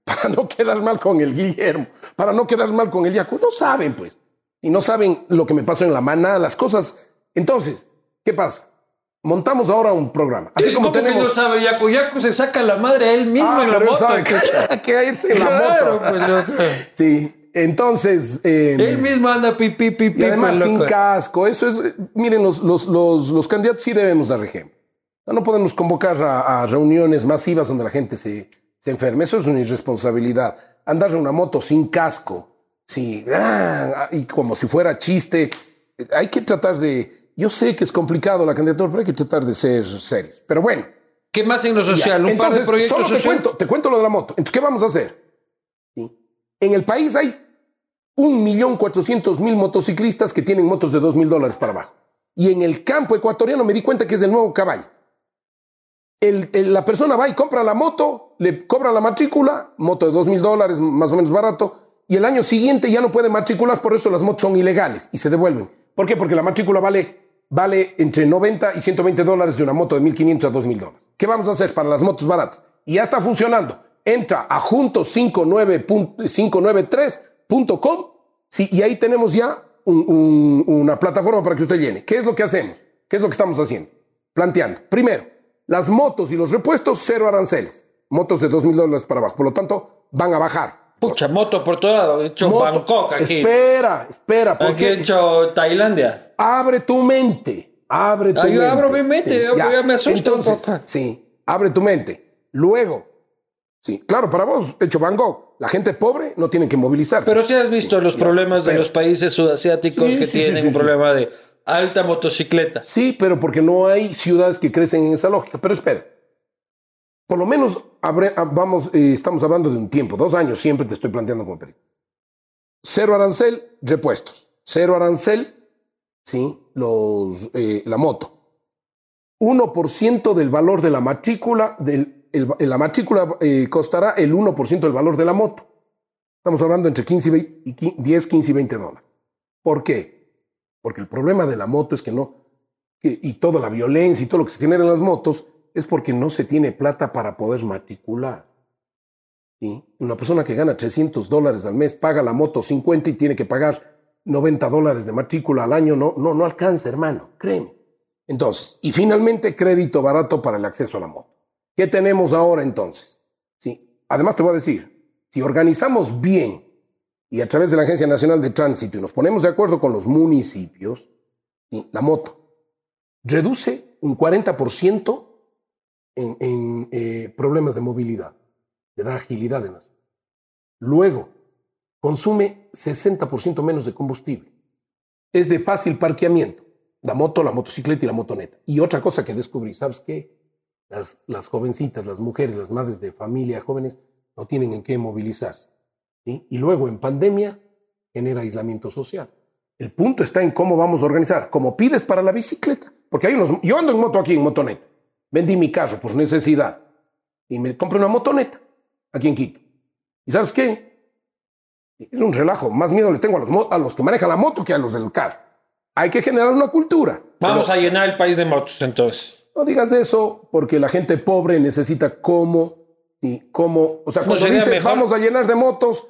Para no quedar mal con el Guillermo. Para no quedar mal con el Yacu. No saben, pues. Y no saben lo que me pasó en la mana, las cosas. Entonces, ¿qué pasa? Montamos ahora un programa. Así como ¿Cómo tenemos. que no sabe? Yacu Yacu se saca la madre a él mismo Ah, en la pero él moto. sabe que, que irse en la moto. pues, loco. Sí. Entonces. eh, Él mismo anda pipí, pipí. Y además pues, sin casco. Eso es, miren, los, los, los, los candidatos sí debemos dar ejemplo. No, no podemos convocar a, a reuniones masivas donde la gente se, se enferme. Eso es una irresponsabilidad. Andar en una moto sin casco, sí, ah, y como si fuera chiste. Hay que tratar de... Yo sé que es complicado la candidatura, pero hay que tratar de ser serios. Pero bueno, ¿Qué más en lo social? Un par de entonces, proyectos solo te cuento, te cuento lo de la moto. Entonces, ¿qué vamos a hacer? Sí. En el país hay un millón cuatrocientos mil motociclistas que tienen motos de dos mil dólares para abajo. Y en el campo ecuatoriano me di cuenta que es el nuevo caballo. El- el- la persona va y compra la moto, le cobra la matrícula, moto de dos mil dólares, más o menos barato, y el año siguiente ya no puede matricular, por eso las motos son ilegales y se devuelven. ¿Por qué? Porque la matrícula vale, vale entre 90 y 120 dólares de una moto de 1500 a 2000 dólares. ¿Qué vamos a hacer para las motos baratas? Y ya está funcionando. Entra a juntos593.com sí, y ahí tenemos ya un- un- una plataforma para que usted llene. ¿Qué es lo que hacemos? ¿Qué es lo que estamos haciendo? Planteando. Primero, las motos y los repuestos, cero aranceles. Motos de 2 mil dólares para abajo. Por lo tanto, van a bajar. Pucha, moto por todo lado. He hecho Moto- Bangkok aquí. Espera, espera, Aquí he porque hecho Tailandia. abre tu mente. Abre tu Ah, yo mente. abro mi mente, yo- yo me asusto un Entonces, poco. Sí, abre tu mente. Luego, Sí, claro, para vos, hecho Gogh, la gente pobre no tiene que movilizarse. Pero si has visto los Ya, problemas de los países sudasiáticos Sí, que sí, sí, tienen sí, un sí. problema de alta motocicleta. Sí, pero porque no hay ciudades que crecen en esa lógica. Pero espera, por lo menos ah, vamos, eh, estamos hablando de un tiempo, dos años siempre te estoy planteando como periodo. Cero arancel, repuestos. Cero arancel, sí, los, eh, la moto. 1% del valor de la matrícula, del, el- la matrícula eh, costará el 1% del valor de la moto. Estamos hablando entre 15 y 20 y qui- 10, 15 y 20 dólares. ¿Por qué? Porque el problema de la moto es que no, y toda la violencia y todo lo que se genera en las motos es porque no se tiene plata para poder matricular. ¿sí? Una persona que gana 300 dólares al mes paga la moto 50 y tiene que pagar 90 dólares de matrícula al año. No, no, no alcanza, hermano, créeme. Entonces, y finalmente, crédito barato para el acceso a la moto. ¿Qué tenemos ahora entonces? Sí. Además, te voy a decir, si organizamos bien y a través de la Agencia Nacional de Tránsito y nos ponemos de acuerdo con los municipios, ¿sí? la moto reduce un 40% en, en, eh, problemas de movilidad, le da agilidad en las. Luego, consume 60% menos de combustible. Es de fácil parqueamiento, la moto, la motocicleta y la motoneta. Y otra cosa que descubrí, ¿sabes qué? Las, las jovencitas, las mujeres, las madres de familia jóvenes no tienen en qué movilizarse. ¿sí? Y luego, en pandemia, genera aislamiento social. El punto está en cómo vamos a organizar, como pides para la bicicleta. Porque hay unos, yo ando en moto aquí, en motoneta. Vendí mi carro por necesidad y me compré una motoneta aquí en Quito. ¿Y sabes qué? Es un relajo. Más miedo le tengo a los, a los que manejan la moto que a los del carro. Hay que generar una cultura. Vamos Pero a llenar el país de motos entonces. No digas eso porque la gente pobre necesita cómo y cómo. O sea, cuando dices mejor- vamos a llenar de motos,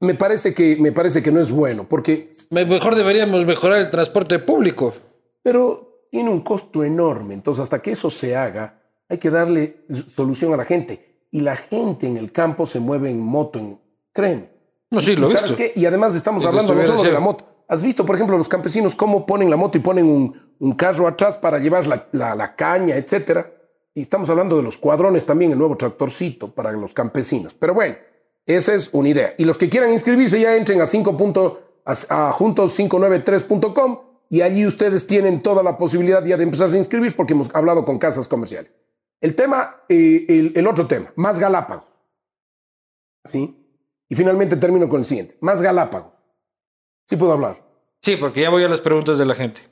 me parece que me parece que no es bueno porque Me- Mejor deberíamos mejorar el transporte público. pero tiene un costo enorme. Entonces, hasta que eso se haga, hay que darle solución a la gente. Y la gente en el campo se mueve en moto, en, créeme. No, sí, ¿Y lo he sabes visto. qué? Y además estamos Y hablando no solo de la moto. ¿Has visto, por ejemplo, los campesinos cómo ponen la moto y ponen un, un carro atrás para llevar la, la- la caña, etcétera? Y estamos hablando de los cuadrones también, el nuevo tractorcito para los campesinos. Pero bueno, esa es una idea. Y los que quieran inscribirse ya entren a 5. punto- a, a juntos593.com y allí ustedes tienen toda la posibilidad ya de empezar a inscribir porque hemos hablado con casas comerciales. El tema, eh, el, el otro tema, más Galápagos. ¿Sí? Y finalmente termino con el siguiente, más Galápagos. Sí puedo hablar. Sí, porque ya voy a las preguntas de la gente.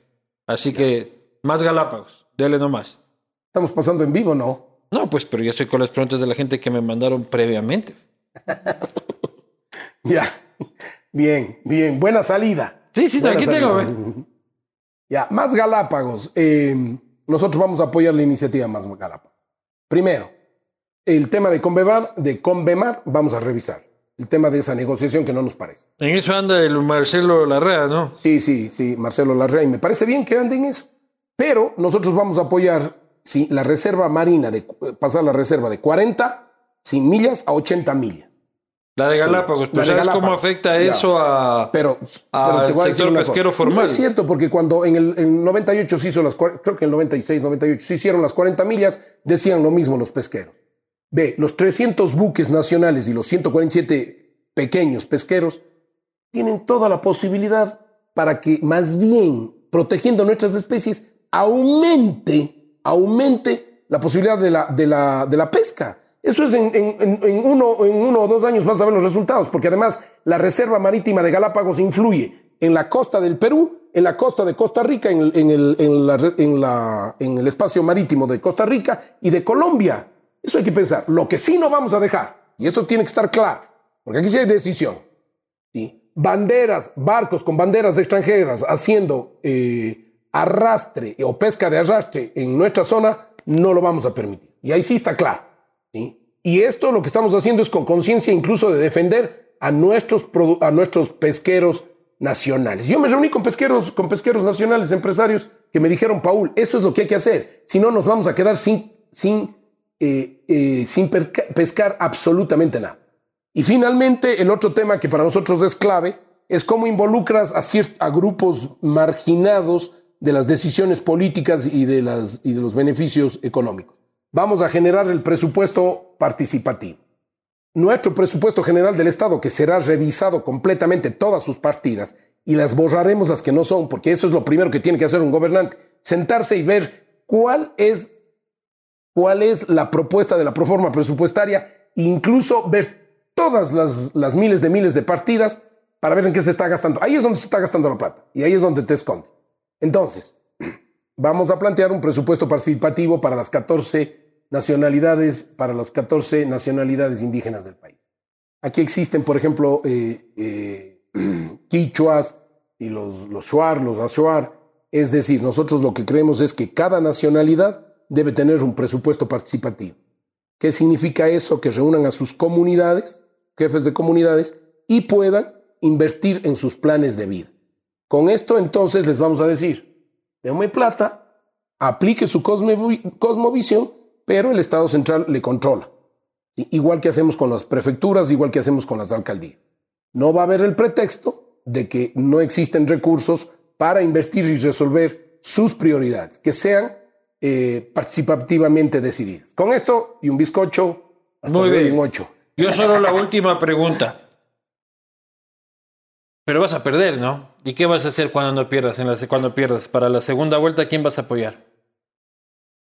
Así que más Galápagos. Dele nomás. Estamos pasando en vivo, ¿no? No, pues, pero ya estoy con las preguntas de la gente que me mandaron previamente. Ya. Bien, bien. Buena salida. Sí, sí, Buena aquí salida. tengo. ¿eh? Ya, más Galápagos. Eh, nosotros vamos a apoyar la iniciativa Más Galápagos. Primero, el tema de Conbemar, de Conbemar vamos a revisar. El tema de esa negociación que no nos parece. En eso anda el Marcelo Larrea, ¿no? Sí, sí, sí, Marcelo Larrea, y me parece bien que ande en eso. Pero nosotros vamos a apoyar sí, la reserva marina, de pasar la reserva de 40 sin millas a 80 millas. La de Sí, Galápagos. Pero de ¿sabes cómo afecta Ya. eso a, Pero, al pero te voy a decir sector pesquero cosa. formal? No es cierto, porque cuando en el en 98 se hizo las, creo que en el 96, 98 se hicieron las 40 millas, decían lo mismo los pesqueros. Ve, los 300 buques nacionales y los 147 pequeños pesqueros tienen toda la posibilidad para que más bien protegiendo nuestras especies aumente, aumente la posibilidad de la, de la, de la pesca. Eso es en, uno, en uno o dos años vas a ver los resultados, porque además la Reserva Marítima de Galápagos influye en la costa del Perú, en la costa de Costa Rica, en el, espacio marítimo de Costa Rica y de Colombia. Eso hay que pensar. Lo que sí no vamos a dejar, y eso tiene que estar claro, porque aquí sí hay decisión. ¿sí? Banderas, barcos con banderas extranjeras haciendo eh, arrastre o pesca de arrastre en nuestra zona, no lo vamos a permitir. Y ahí sí está claro. Y esto lo que estamos haciendo es con conciencia incluso de defender a nuestros, a nuestros pesqueros nacionales. Yo me reuní con pesqueros, con pesqueros nacionales, empresarios, que me dijeron, Paul, eso es lo que hay que hacer. Si no, nos vamos a quedar sin, sin, eh, eh, sin pescar absolutamente nada. Y finalmente, el otro tema que para nosotros es clave es cómo involucras a, a grupos marginados de las decisiones políticas y de, las, y de los beneficios económicos. Vamos a generar el presupuesto participativo. nuestro presupuesto general del Estado, que será revisado completamente todas sus partidas, y las borraremos las que no son, porque eso es lo primero que tiene que hacer un gobernante, sentarse y ver cuál es, cuál es la propuesta de la proforma presupuestaria, e incluso ver todas las, las miles de miles de partidas para ver en qué se está gastando. Ahí es donde se está gastando la plata y ahí es donde te esconde. Entonces, vamos a plantear un presupuesto participativo para las 14 nacionalidades, para las 14 nacionalidades indígenas del país. Aquí existen, por ejemplo, eh, eh, quichuas y los, los shuar, los ashuar. Es decir, nosotros lo que creemos es que cada nacionalidad debe tener un presupuesto participativo. ¿Qué significa eso? Que reúnan a sus comunidades, jefes de comunidades, y puedan invertir en sus planes de vida. Con esto entonces les vamos a decir, déme plata, aplique su cosmovisión, pero el Estado central le controla. Igual que hacemos con las prefecturas, igual que hacemos con las alcaldías. No va a haber el pretexto de que no existen recursos para investir y resolver sus prioridades, que sean eh, participativamente decididas. Con esto y un bizcocho, hasta Muy bien. en ocho. Yo solo la última pregunta. Pero vas a perder, ¿no? ¿Y qué vas a hacer cuando no pierdas? En la, cuando pierdas para la segunda vuelta, ¿quién vas a apoyar?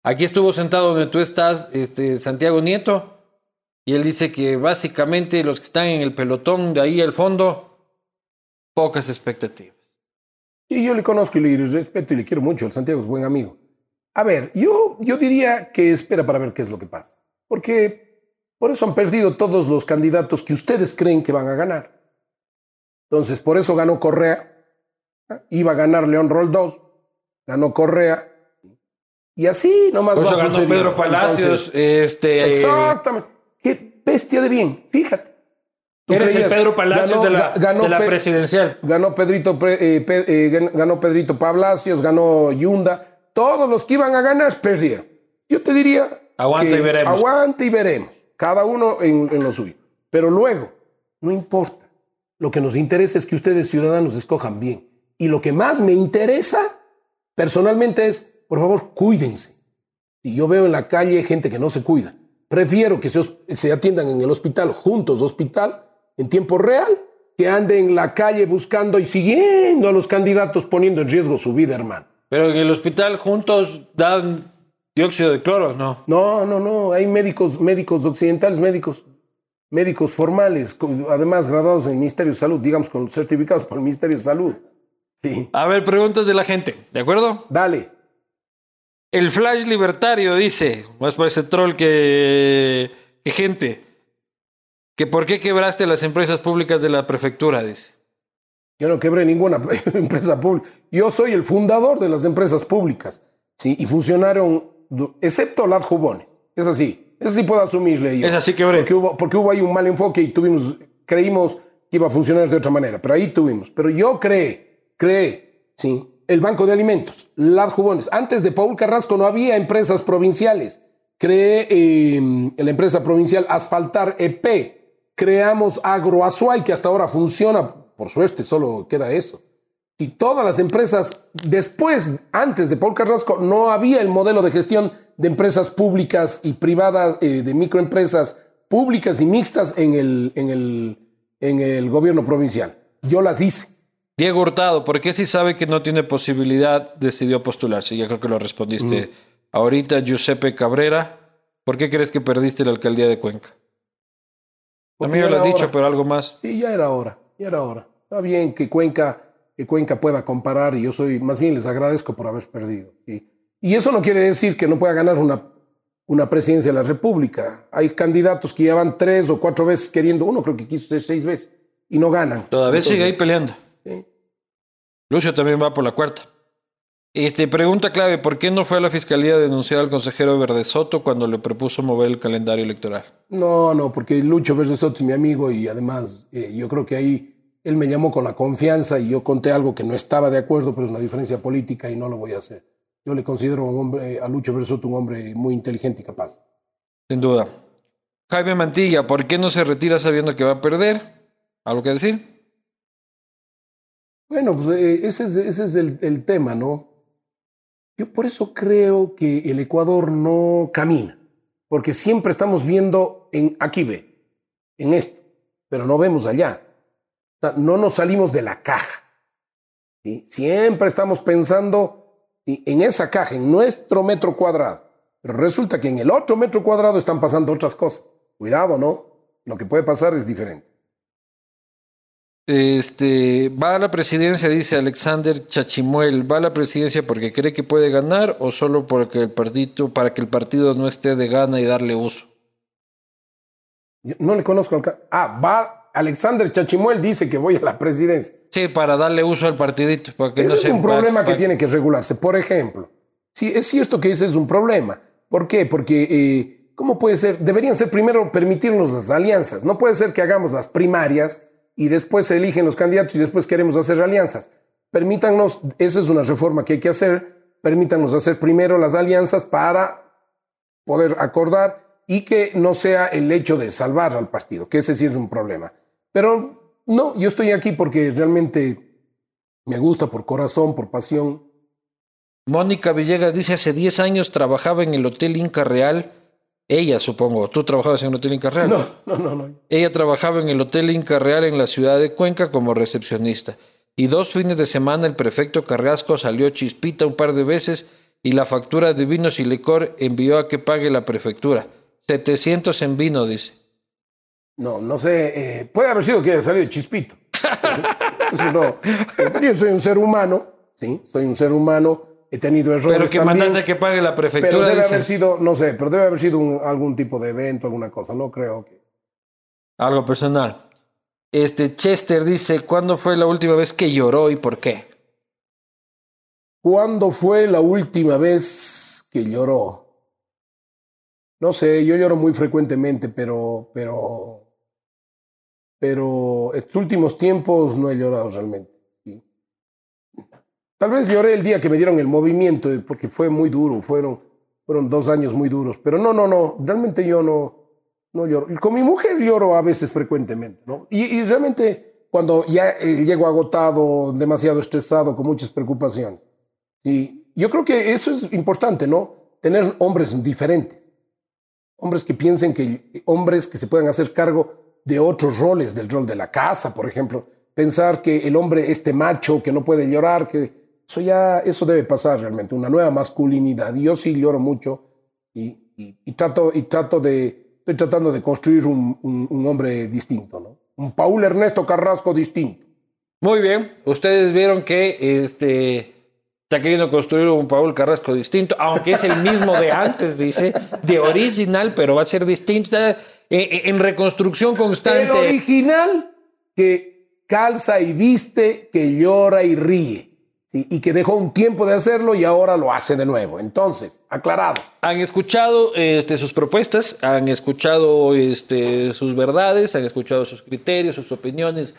Aquí estuvo sentado donde tú estás, este Santiago Nieto, y él dice que básicamente los que están en el pelotón de ahí al fondo, pocas expectativas. Y yo le conozco y le respeto y le quiero mucho. El Santiago es buen amigo. A ver, yo, yo diría que espera para ver qué es lo que pasa. Porque por eso han perdido todos los candidatos que ustedes creen que van a ganar. Entonces, por eso ganó Correa. Iba a ganar León Roll 2. Ganó Correa. Y así nomás Por va eso ganó sucediendo. Pedro Palacios, Entonces, este, exactamente. Qué bestia de bien. Fíjate. ¿Tú eres el? Pedro Palacios Ganó- de la, ganó de presidencial. Ganó Pedrito, eh, Pe- eh, gan- ganó Pedrito Palacios, ganó Yunda. Todos los que iban a ganar perdieron. Yo te diría. Aguanta y veremos. Aguanta y veremos. Cada uno en, en lo suyo. Pero luego, no importa. Lo que nos interesa es que ustedes, ciudadanos, escojan bien. Y lo que más me interesa personalmente es, por favor, cuídense. Si yo veo en la calle gente que no se cuida, prefiero que se, se atiendan en el hospital, juntos, hospital, en tiempo real, que ande en la calle buscando y siguiendo a los candidatos poniendo en riesgo su vida, hermano. Pero en el hospital juntos dan dióxido de cloro, ¿no? No, no, no. Hay médicos, médicos occidentales, médicos, médicos formales, además graduados en el Ministerio de Salud, digamos, con certificados por el Ministerio de Salud. Sí. A ver, preguntas de la gente, ¿de acuerdo? Dale. El Flash Libertario dice, más parece troll que, que gente, que por qué quebraste las empresas públicas de la prefectura, dice. Yo no quebré ninguna empresa pública. Yo soy el fundador de las empresas públicas. Sí, y funcionaron, excepto las jubones. Es así. Eso sí puedo asumirle yo. Es así quebré. Porque hubo, porque hubo ahí un mal enfoque y tuvimos, creímos que iba a funcionar de otra manera. Pero ahí tuvimos. Pero yo creé, creé, sí, el Banco de Alimentos, las jubones. Antes de Paul Carrasco no había empresas provinciales. Creé eh, la empresa provincial Asfaltar EP. Creamos Agroazuay, que hasta ahora funciona. Por suerte, solo queda eso. Y todas las empresas, después, antes de Paul Carrasco, no había el modelo de gestión de empresas públicas y privadas, eh, de microempresas públicas y mixtas en el, en, el, en el gobierno provincial. Yo las hice. Diego Hurtado, ¿por qué si sabe que no tiene posibilidad decidió postularse? Ya creo que lo respondiste ahorita. Giuseppe Cabrera, ¿por qué crees que perdiste la alcaldía de Cuenca? A Porque mí me ya lo has dicho, pero algo más. Sí, ya era hora, ya era hora. Está bien que Cuenca, que Cuenca pueda comparar y yo soy, más bien les agradezco por haber perdido. ¿sí? Y eso no quiere decir que no pueda ganar una, una presidencia de la República. Hay candidatos que llevan tres o cuatro veces queriendo, uno creo que quiso ser seis veces y no ganan. Todavía sigue ahí Entonces, peleando. sí. Lucio también va por la cuarta. Este, pregunta clave, ¿por qué no fue a la fiscalía a denunciar al consejero Verde Soto cuando le propuso mover el calendario electoral? No, no, porque Lucho Verde Soto es mi amigo y además eh, yo creo que ahí él me llamó con la confianza y yo conté algo que no estaba de acuerdo, pero es una diferencia política y no lo voy a hacer. Yo le considero un hombre, a Lucho Verde Soto un hombre muy inteligente y capaz. Sin duda. Jaime Mantilla, ¿por qué no se retira sabiendo que va a perder? ¿Algo que decir? Bueno, pues eh, ese es, ese es el, el tema, ¿no? Yo por eso creo que el Ecuador no camina, porque siempre estamos viendo en, aquí ve, en esto, pero no vemos allá. O sea, no nos salimos de la caja. ¿sí? Siempre estamos pensando en esa caja, en nuestro metro cuadrado. Pero resulta que en el otro metro cuadrado están pasando otras cosas. Cuidado, ¿no? Lo que puede pasar es diferente. Este, va a la presidencia, dice Alexander Chachimuel, va a la presidencia porque cree que puede ganar o solo porque el partido, para que el partido no esté de gana y darle uso. no le conozco al... Ah, va Alexander Chachimuel dice que voy a la presidencia. Sí, para darle uso al partidito. Para que ese no es un problema que tiene que regularse. Por ejemplo, sí, es cierto que ese es un problema. ¿Por qué? Porque, eh, ¿cómo puede ser? Deberían ser primero permitirnos las alianzas. No puede ser que hagamos las primarias y después se eligen los candidatos y después queremos hacer alianzas. Permítanos, esa es una reforma que hay que hacer, permítanos hacer primero las alianzas para poder acordar y que no sea el hecho de salvar al partido, que ese sí es un problema. Pero no, yo estoy aquí porque realmente me gusta por corazón, por pasión. Mónica Villegas dice, hace 10 años trabajaba en el Hotel Inca Real ella, supongo. ¿Tú trabajabas en el Hotel Inca Real? No, no, no, no. Ella trabajaba en el Hotel Inca Real en la ciudad de Cuenca como recepcionista. Y dos fines de semana el prefecto Carrasco salió chispita un par de veces y la factura de vinos y licor envió a que pague la prefectura. 700 en vino, dice. No, no sé. Eh, puede haber sido que haya salido chispito. no. Yo soy un ser humano, ¿sí? Soy un ser humano he tenido errores. Pero que mandaste que pague la prefectura. Pero debe haber sido, no sé, pero debe haber sido algún tipo de evento, alguna cosa. No creo que. Algo personal. Este Chester dice: ¿Cuándo fue la última vez que lloró y por qué? ¿Cuándo fue la última vez que lloró? No sé, yo lloro muy frecuentemente, pero, pero, pero estos últimos tiempos no he llorado realmente. Tal vez lloré el día que me dieron el movimiento, porque fue muy duro, fueron, fueron dos años muy duros. Pero no, no, no, realmente yo no, no lloro. Con mi mujer lloro a veces frecuentemente, ¿no? Y, realmente cuando ya eh, llego agotado, demasiado estresado, con muchas preocupaciones. Y yo creo que eso es importante, ¿no? Tener hombres diferentes. Hombres que piensen que, hombres que se puedan hacer cargo de otros roles, del rol de la casa, por ejemplo. Pensar que el hombre, este macho que no puede llorar, que eso ya, eso debe pasar realmente, una nueva masculinidad. Yo sí lloro mucho y, trato, y trato de, estoy tratando de construir un, un, hombre distinto, ¿no? Un Paul Ernesto Carrasco distinto. Muy bien, ustedes vieron que este, está queriendo construir un Paul Carrasco distinto, aunque es el mismo de antes, dice, de original, pero va a ser distinto, en, en reconstrucción constante. El original que calza y viste, que llora y ríe y que dejó un tiempo de hacerlo y ahora lo hace de nuevo. Entonces, aclarado. Han escuchado este, sus propuestas, han escuchado este, sus verdades, han escuchado sus criterios, sus opiniones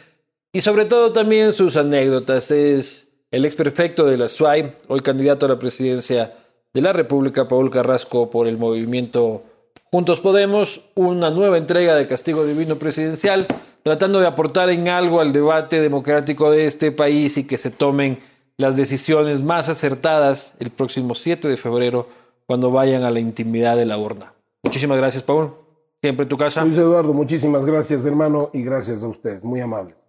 y sobre todo también sus anécdotas. Es el ex prefecto de la SUAI, hoy candidato a la presidencia de la República, Paul Carrasco, por el movimiento Juntos Podemos, una nueva entrega de Castigo Divino Presidencial, tratando de aportar en algo al debate democrático de este país y que se tomen las decisiones más acertadas el próximo 7 de febrero cuando vayan a la intimidad de la urna. Muchísimas gracias, Paul. Siempre en tu casa. Luis Eduardo, muchísimas gracias, hermano, y gracias a ustedes. Muy amables.